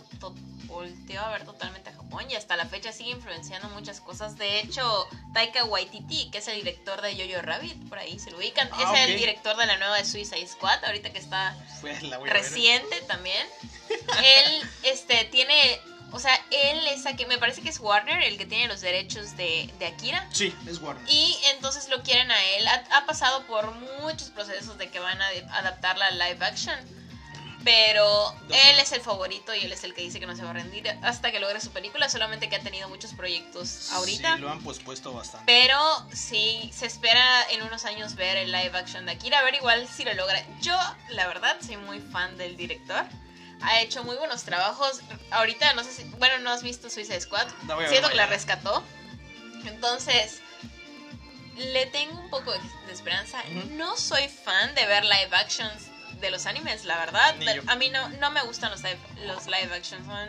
volteó a ver totalmente a Japón y hasta la fecha sigue influenciando muchas cosas. De hecho, Taika Waititi, que es el director de Jojo Rabbit, por ahí se lo ubican, Ah, es ok. el director de la nueva de Suicide Squad, ahorita que está Pues reciente también. Él este tiene, o sea, él es a que me parece que es Warner el que tiene los derechos de, de Akira. Sí, es Warner. Y entonces lo quieren a él. Ha, ha pasado por muchos procesos de que van a adaptarla a live action. Pero él es el favorito y él es el que dice que no se va a rendir hasta que logre su película. Solamente que ha tenido muchos proyectos ahorita. Sí, lo han pospuesto bastante. Pero sí, se espera en unos años ver el live action de Akira. A ver igual si lo logra. Yo, la verdad, soy muy fan del director. Ha hecho muy buenos trabajos. Ahorita, no sé si... Bueno, ¿no has visto Suicide Squad? La voy a ver Siento que la rescató. Entonces, le tengo un poco de esperanza. No soy fan de ver live actions de los animes, la verdad. A mí no, no me gustan los live, los live actions. Son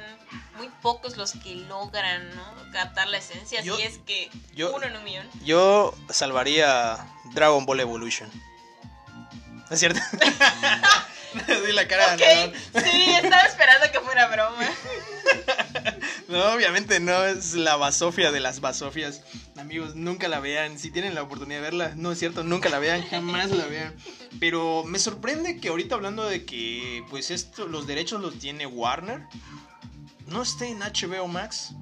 muy pocos los que logran ¿no? captar la esencia. Yo- si es que yo- uno en un millón. Yo salvaría Dragon Ball Evolution. ¿No es cierto? <laughs> <laughs> Di la cara. Ok, no. sí, estaba esperando que fuera broma. <laughs> No, obviamente no es la basofia de las basofias. Amigos, nunca la vean. Si tienen la oportunidad de verla, no es cierto, nunca la vean, jamás la vean. Pero me sorprende que ahorita hablando de que pues esto, los derechos los tiene Warner, no esté en HBO Max.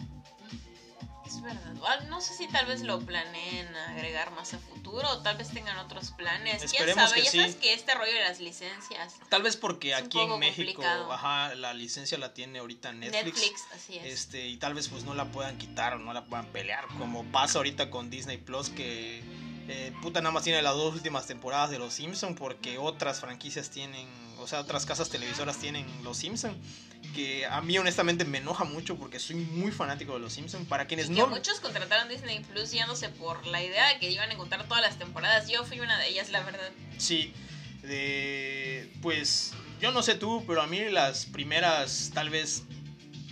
Es verdad. Ah, No sé si tal vez lo planeen agregar más a futuro o tal vez tengan otros planes. ¿Quién Esperemos sabe? que ya sí. sabes que este rollo de las licencias. Tal vez porque aquí en México, ajá, la licencia la tiene ahorita Netflix. Netflix, así es. Este, y tal vez pues no la puedan quitar o no la puedan pelear, como pasa ahorita con Disney Plus que eh, puta nada más tiene las dos últimas temporadas de Los Simpson porque otras franquicias tienen, o sea, otras casas televisoras tienen Los Simpson, que a mí honestamente me enoja mucho porque soy muy fanático de Los Simpson. Para quienes Y que no muchos contrataron Disney Plus yéndose por la idea de que iban a encontrar todas las temporadas. Yo fui una de ellas, la verdad. Sí, de, pues yo no sé tú, pero a mí las primeras tal vez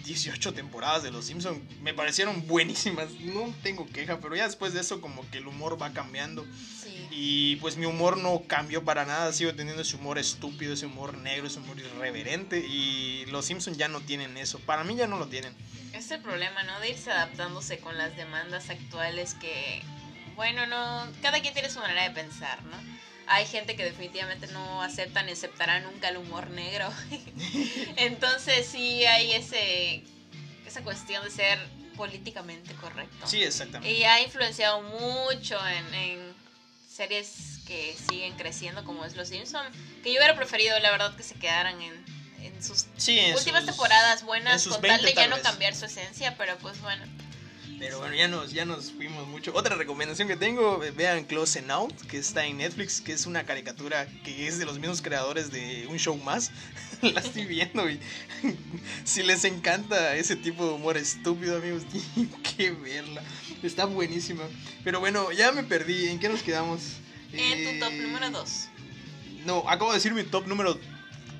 18 temporadas de Los Simpson me parecieron buenísimas. No tengo queja, pero ya después de eso como que el humor va cambiando. Y pues mi humor no cambió para nada. Sigo teniendo ese humor estúpido, ese humor negro, ese humor irreverente y Los Simpson ya no tienen eso. Para mí ya no lo tienen. Es el problema, ¿no? De irse adaptándose con las demandas actuales que, bueno, no, cada quien tiene su manera de pensar, ¿no? Hay gente que definitivamente no acepta ni aceptará nunca el humor negro. <laughs> Entonces sí hay ese, esa cuestión de ser políticamente correcto. Sí, exactamente. Y ha influenciado mucho en, en series que siguen creciendo como es Los Simpson, que yo hubiera preferido, la verdad, que se quedaran en, en sus Sí, en últimas sus- temporadas en buenas, con 20 tal de ya no cambiar su esencia, pero pues bueno. Pero bueno, ya nos, ya nos fuimos mucho. Otra recomendación que tengo, vean Close and Out, que está en Netflix, que es una caricatura que es de los mismos creadores de Un Show Más. <laughs> La estoy viendo y <laughs> si les encanta ese tipo de humor estúpido, amigos, <laughs> tienen que verla. Está buenísima. Pero bueno, ya me perdí. ¿En qué nos quedamos? En tu top Eh, número 2. No, acabo de decir mi top número...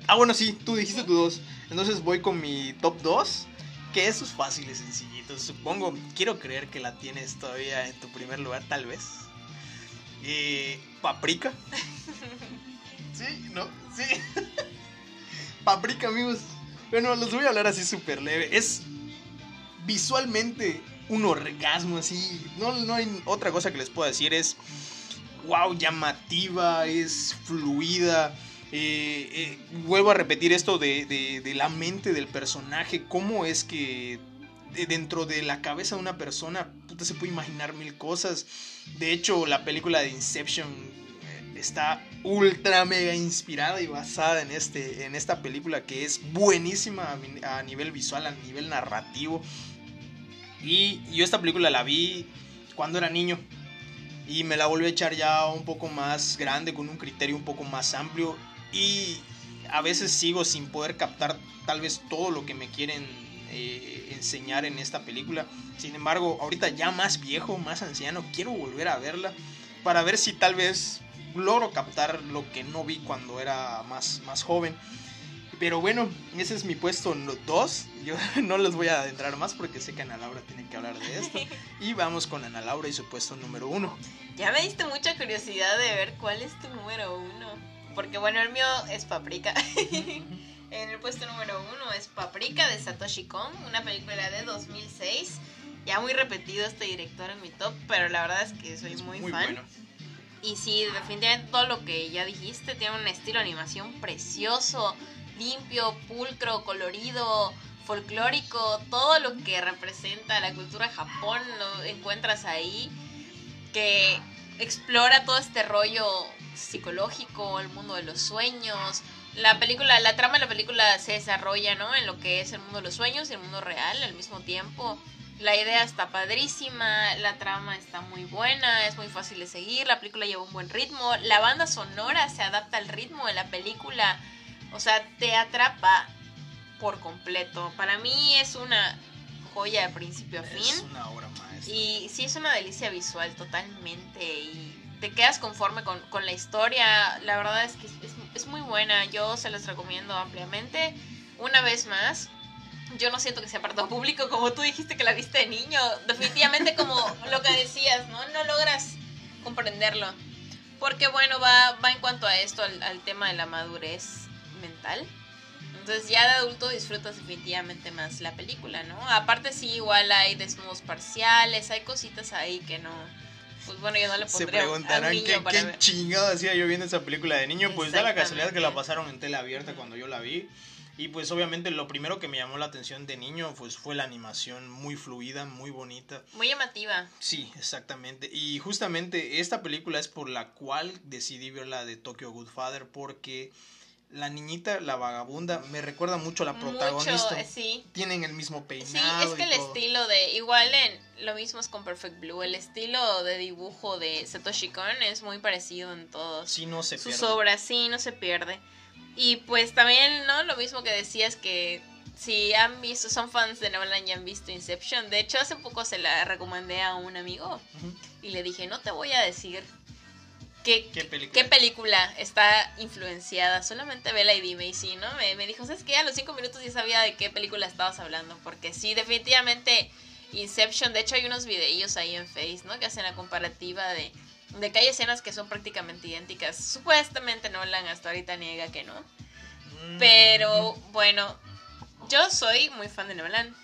Ah, bueno, sí, tú dijiste tu 2. Entonces voy con mi top 2. Que eso es fácil y sencillito. Supongo, quiero creer que la tienes todavía en tu primer lugar, tal vez. Eh, Paprika. <laughs> Sí, ¿no? Sí. <laughs> Paprika, amigos. Bueno, los voy a hablar así súper leve. Es visualmente un orgasmo así. No, no hay otra cosa que les pueda decir. Es, wow, llamativa, es fluida. Eh, eh, vuelvo a repetir esto de, de- la mente del personaje. ¿Cómo es que de- dentro de la cabeza de una persona se puede imaginar mil cosas? De hecho, la película de Inception eh, está ultra mega inspirada y basada en, este, en esta película que es buenísima a nivel visual, a nivel narrativo. Y yo esta película la vi cuando era niño. Y me la volví a echar ya un poco más grande, con un criterio un poco más amplio. Y a veces sigo sin poder captar tal vez todo lo que me quieren eh, enseñar en esta película. Sin embargo, ahorita ya más viejo, más anciano, quiero volver a verla para ver si tal vez logro captar lo que no vi cuando era más, más joven. Pero bueno, ese es mi puesto 2. Yo <laughs> no les voy a adentrar más porque sé que Ana Laura tiene que hablar de esto. <laughs> Y vamos con Ana Laura y su puesto número 1. Ya me diste mucha curiosidad de ver cuál es tu número 1. Porque bueno, el mío es Paprika. <laughs> en el puesto número 1 es Paprika de Satoshi Kon, una película de 2006. Ya muy repetido este director en mi top, pero la verdad es que soy muy, fan. Y sí, definitivamente todo lo que ya dijiste tiene un estilo de animación precioso, limpio, pulcro, colorido, folclórico, todo lo que representa la cultura de Japón lo encuentras ahí, que explora todo este rollo psicológico, el mundo de los sueños. La película, la trama de la película se desarrolla, ¿no? En lo que es el mundo de los sueños y el mundo real al mismo tiempo. La idea está padrísima, la trama está muy buena, es muy fácil de seguir, la película lleva un buen ritmo, la banda sonora se adapta al ritmo de la película, o sea, te atrapa por completo. Para mí es una joya de principio a fin. Es una obra maestra. Y sí es una delicia visual totalmente y te quedas conforme con, la historia. La verdad es que es, es muy buena, yo se las recomiendo ampliamente. Una vez más, yo no siento que sea para todo público, como tú dijiste que la viste de niño. Definitivamente como lo que decías, ¿no? No logras comprenderlo. Porque bueno, va, va en cuanto a esto, al, tema de la madurez mental. Entonces ya de adulto disfrutas definitivamente más la película, ¿no? Aparte sí, igual hay desnudos parciales, hay cositas ahí que no... Pues bueno, yo no le pondría Se preguntarán qué, qué chingado hacía yo viendo esa película de niño. Pues da la casualidad que la pasaron en tele abierta cuando yo la vi. Y pues obviamente lo primero que me llamó la atención de niño pues fue la animación muy fluida, muy bonita. Muy llamativa. Sí, exactamente. Y justamente esta película es por la cual decidí ver la de Tokyo Goodfather porque la niñita, la vagabunda, me recuerda mucho a la protagonista. Mucho, sí. Tienen el mismo peinado. Sí, es que el estilo de. Igual en. Lo mismo es con Perfect Blue. El estilo de dibujo de Satoshi Kon es muy parecido en todos. Sí, no se pierde. Sus obras, sí, no se pierde. Y pues también, ¿no? Lo mismo que decías que si han visto, son fans de Nolan y han visto Inception. De hecho, hace poco se la recomendé a un amigo y le dije, no te voy a decir qué, ¿Qué, película? está influenciada. Solamente vela y dime. Y sí, ¿no? Me, me dijo, ¿sabes qué? A los cinco minutos ya sabía de qué película estabas hablando. Porque sí, definitivamente Inception. De hecho, hay unos videillos ahí en Face, ¿no? Que hacen la comparativa de de que hay escenas que son prácticamente idénticas. Supuestamente Nolan hasta ahorita niega que no. Mm. Pero bueno, yo soy muy fan de Nolan.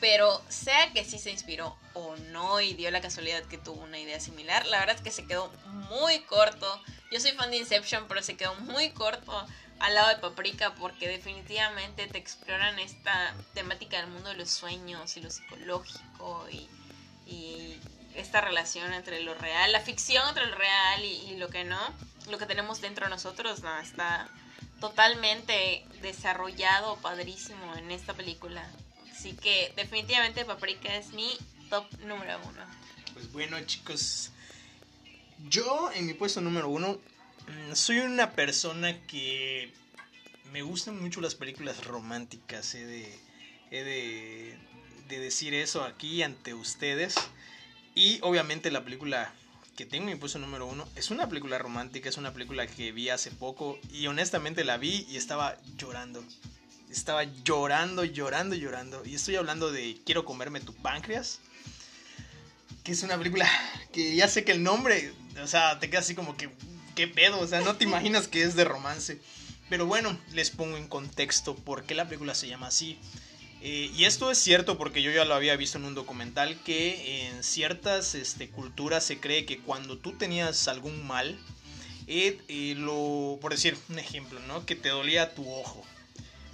Pero sea que sí se inspiró o no y dio la casualidad que tuvo una idea similar, la verdad es que se quedó muy corto. Yo soy fan de Inception, pero se quedó muy corto al lado de Paprika porque definitivamente te exploran esta temática del mundo de los sueños y lo psicológico y, esta relación entre lo real, la ficción entre lo real y, lo que no, lo que tenemos dentro de nosotros, no, está totalmente desarrollado, padrísimo en esta película. Así que definitivamente Paprika es mi top número uno. Pues bueno chicos, yo en mi puesto número uno mm, soy una persona que me gustan mucho las películas románticas, he de, de, de decir eso aquí ante ustedes. Y obviamente la película que tengo mi puesto número uno es una película romántica, es una película que vi hace poco y honestamente la vi y estaba llorando. Estaba llorando, llorando, llorando. Y estoy hablando de Quiero comerme tu páncreas. Que es una película que ya sé que el nombre, o sea, te queda así como que, ¿qué pedo? O sea, no te <laughs> imaginas que es de romance. Pero bueno, les pongo en contexto por qué la película se llama así. Eh, y esto es cierto porque yo ya lo había visto en un documental que en ciertas este, culturas se cree que cuando tú tenías algún mal, eh, eh, lo, por decir un ejemplo, ¿no? que te dolía tu ojo.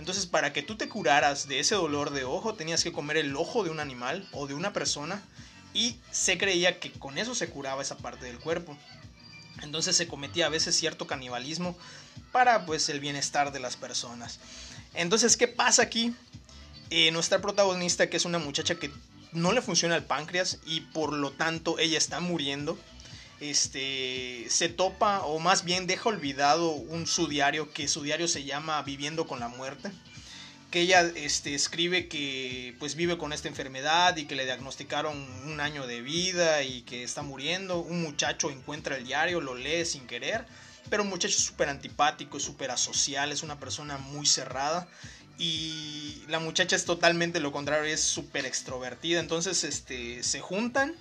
Entonces para que tú te curaras de ese dolor de ojo tenías que comer el ojo de un animal o de una persona y se creía que con eso se curaba esa parte del cuerpo. Entonces se cometía a veces cierto canibalismo para pues el bienestar de las personas. Entonces, ¿qué pasa aquí? Eh, nuestra protagonista, que es una muchacha que no le funciona el páncreas y por lo tanto ella está muriendo, este, se topa o más bien deja olvidado un su diario que su diario se llama Viviendo con la muerte. que ella este, escribe que pues vive con esta enfermedad y que le diagnosticaron un año de vida y que está muriendo. Un muchacho encuentra el diario, lo lee sin querer, pero un muchacho súper antipático, súper asocial, es una persona muy cerrada. Y la muchacha es totalmente lo contrario, es súper extrovertida. Entonces este, se juntan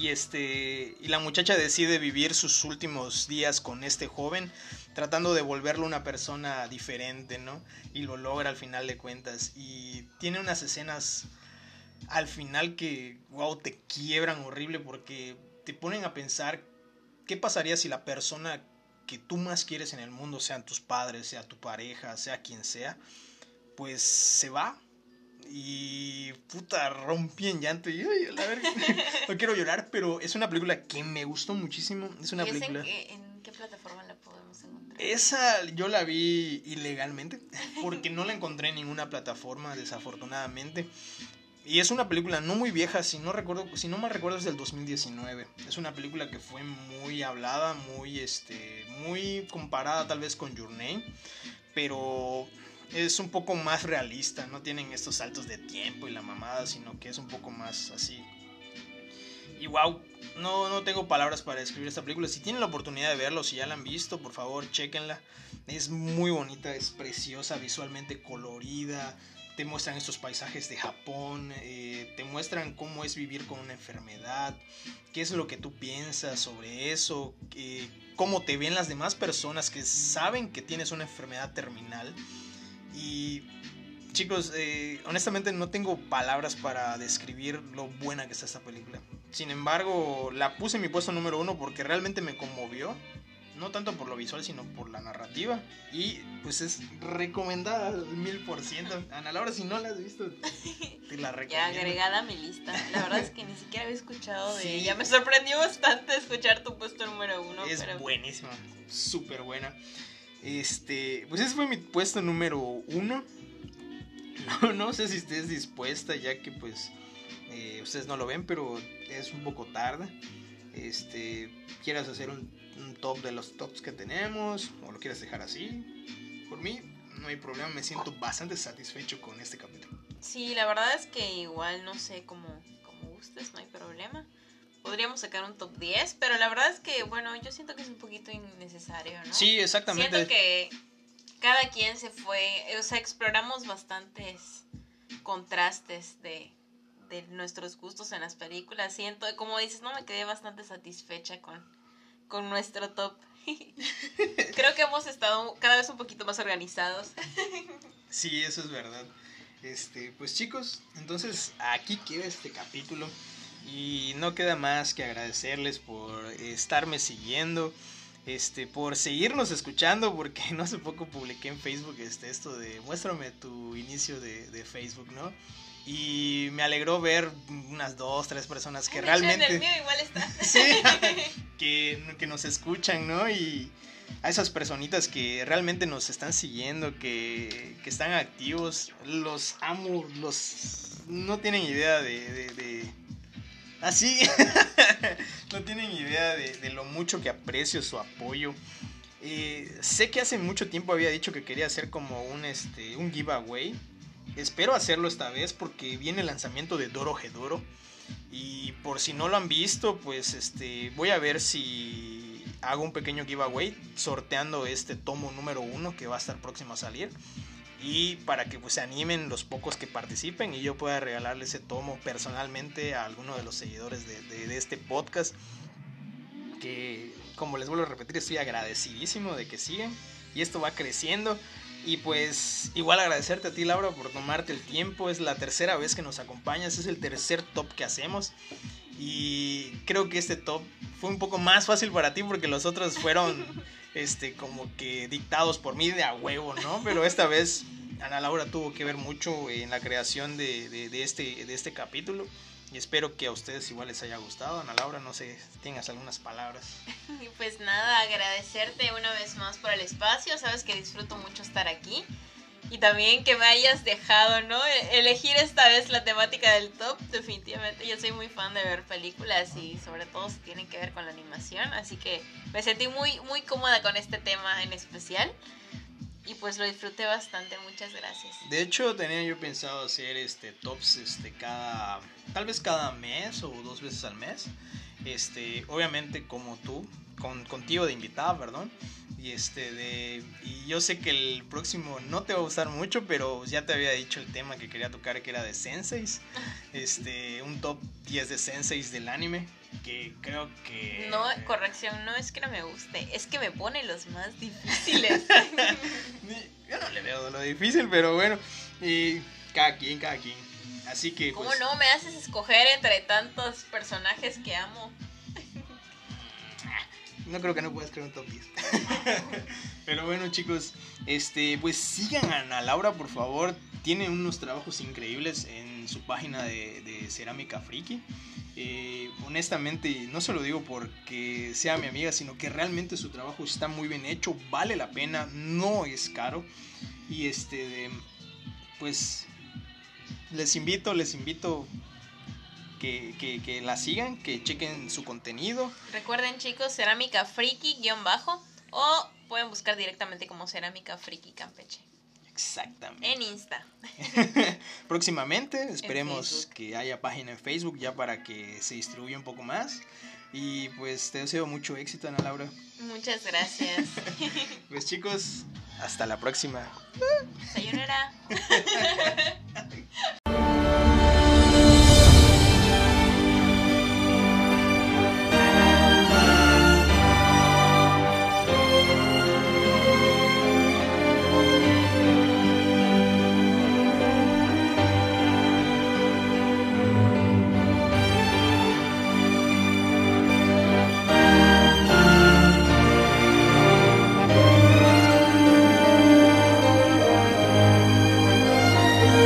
y, este, y la muchacha decide vivir sus últimos días con este joven tratando de volverlo una persona diferente, ¿no? Y lo logra al final de cuentas. Y tiene unas escenas al final que, wow, te quiebran horrible porque te ponen a pensar qué pasaría si la persona que tú más quieres en el mundo, sean tus padres, sea tu pareja, sea quien sea, pues se va. Y puta, rompí en llanto. Y ay, la verdad, <laughs> no quiero llorar, pero es una película que me gustó muchísimo. Es una ¿Y esa en película. qué, en qué plataforma la podemos encontrar? Esa yo la vi ilegalmente, porque no la encontré en ninguna plataforma, desafortunadamente. Y es una película no muy vieja, si no recuerdo, si no mal recuerdo es del 2019. Es una película que fue muy hablada, muy este, muy comparada tal vez con Your Name, pero es un poco más realista, no tienen estos saltos de tiempo y la mamada, sino que es un poco más así. Y wow, no, no tengo palabras para describir esta película. Si tienen la oportunidad de verlo, si ya la han visto, por favor, chequenla. Es muy bonita, es preciosa, visualmente colorida. Te muestran estos paisajes de Japón, eh, te muestran cómo es vivir con una enfermedad, qué es lo que tú piensas sobre eso, eh, cómo te ven las demás personas que saben que tienes una enfermedad terminal. Y chicos, eh, honestamente no tengo palabras para describir lo buena que está esta película. Sin embargo, la puse en mi puesto número uno porque realmente me conmovió. No tanto por lo visual, sino por la narrativa. Y pues es recomendada al mil por ciento. Ana Laura, si no la has visto, <laughs> te la Ya recomiendo. agregada a mi lista. La verdad es que ni siquiera había escuchado de Sí. ella. Me sorprendió bastante escuchar tu puesto número uno. es pero... buenísima, súper buena. Este, pues ese fue mi puesto número uno. <laughs> No, no sé si estés dispuesta, ya que pues eh, ustedes no lo ven, pero es un poco tarde. Este, quieras hacer un, un top de los tops que tenemos, o lo quieras dejar así. Por mí, no hay problema, me siento bastante satisfecho con este capítulo. Sí, la verdad es que igual no sé cómo, cómo gustes, no hay problema. Podríamos sacar un top 10, pero la verdad es que, bueno, yo siento que es un poquito innecesario, ¿no? Sí, exactamente. Siento que cada quien se fue, o sea, exploramos bastantes contrastes de, de nuestros gustos en las películas. Siento, como dices, no me quedé bastante satisfecha con, con nuestro top. <laughs> Creo que hemos estado cada vez un poquito más organizados. Sí, eso es verdad. Este, pues chicos, entonces aquí queda este capítulo y no queda más que agradecerles por estarme siguiendo, este, por seguirnos escuchando, porque <laughs> no hace poco publiqué en Facebook este, esto de muéstrame tu inicio de, de Facebook, ¿no? Y me alegró ver unas dos, tres personas que hecho, En el realmente mío igual está. <laughs> sí, que, que nos escuchan, ¿no? Y a esas personitas que realmente nos están siguiendo, que, que están activos, los amo, los... No tienen idea de... de, de- Así, <laughs> no tienen idea de, de lo mucho que aprecio su apoyo. Eh, sé que hace mucho tiempo había dicho que quería hacer como un, este, un giveaway. Espero hacerlo esta vez porque viene el lanzamiento de Doro Hedoro. Y por si no lo han visto, pues este voy a ver si hago un pequeño giveaway sorteando este tomo número uno que va a estar próximo a salir. Y para que pues se animen los pocos que participen y yo pueda regalarle ese tomo personalmente a alguno de los seguidores de, de- de este podcast. Que como les vuelvo a repetir, estoy agradecidísimo de que sigan. Y esto va creciendo. Y pues igual agradecerte a ti Laura por tomarte el tiempo. Es la tercera vez que nos acompañas. Es el tercer top que hacemos. Y creo que este top fue un poco más fácil para ti porque los otros fueron <laughs> este como que dictados por mí de a huevo, ¿no? Pero esta vez Ana Laura tuvo que ver mucho en la creación de, de- este, de este capítulo. Y espero que a ustedes igual les haya gustado. Ana Laura, no sé tengas algunas palabras. <laughs> Pues nada, agradecerte una vez más por el espacio. Sabes que disfruto mucho estar aquí. Y también que me hayas dejado, ¿no? E- Elegir esta vez la temática del top. Definitivamente, yo soy muy fan de ver películas y sobre todo si tienen que ver con la animación. Así que me sentí muy, muy cómoda con este tema en especial. y pues lo disfruté bastante, muchas gracias. De hecho, tenía yo pensado hacer este tops este cada tal vez cada mes o dos veces al mes. Este, obviamente como tú, con, contigo de invitada, perdón. Y este de y yo sé que el próximo no te va a gustar mucho, pero ya te había dicho el tema que quería tocar que era de senseis. <laughs> Este, un top 10 de senseis del anime que creo que No, corrección, no es que no me guste, es que me pone los más difíciles. <laughs> yo no le veo lo difícil, pero bueno, y cada quien, cada quien. Así que ¿Cómo pues, no me haces escoger entre tantos personajes que amo? No creo que no puedas crear un top 10. <laughs> Pero bueno, chicos, este, pues sigan a Ana Laura, por favor. Tiene unos trabajos increíbles en su página de, Cerámica Friki. Eh, honestamente, no se lo digo porque sea mi amiga, sino que realmente su trabajo está muy bien hecho, vale la pena, no es caro. Y este, pues, les invito, les invito que, que, que la sigan, que chequen su contenido. Recuerden chicos, cerámica friki guion bajo o pueden buscar directamente como cerámica friki Campeche Exactamente. en Insta. <laughs> Próximamente esperemos que haya página en Facebook ya para que se distribuya un poco más. Y pues te deseo mucho éxito, Ana Laura. Muchas gracias. <laughs> Pues chicos, hasta la próxima. Sayonara. <laughs>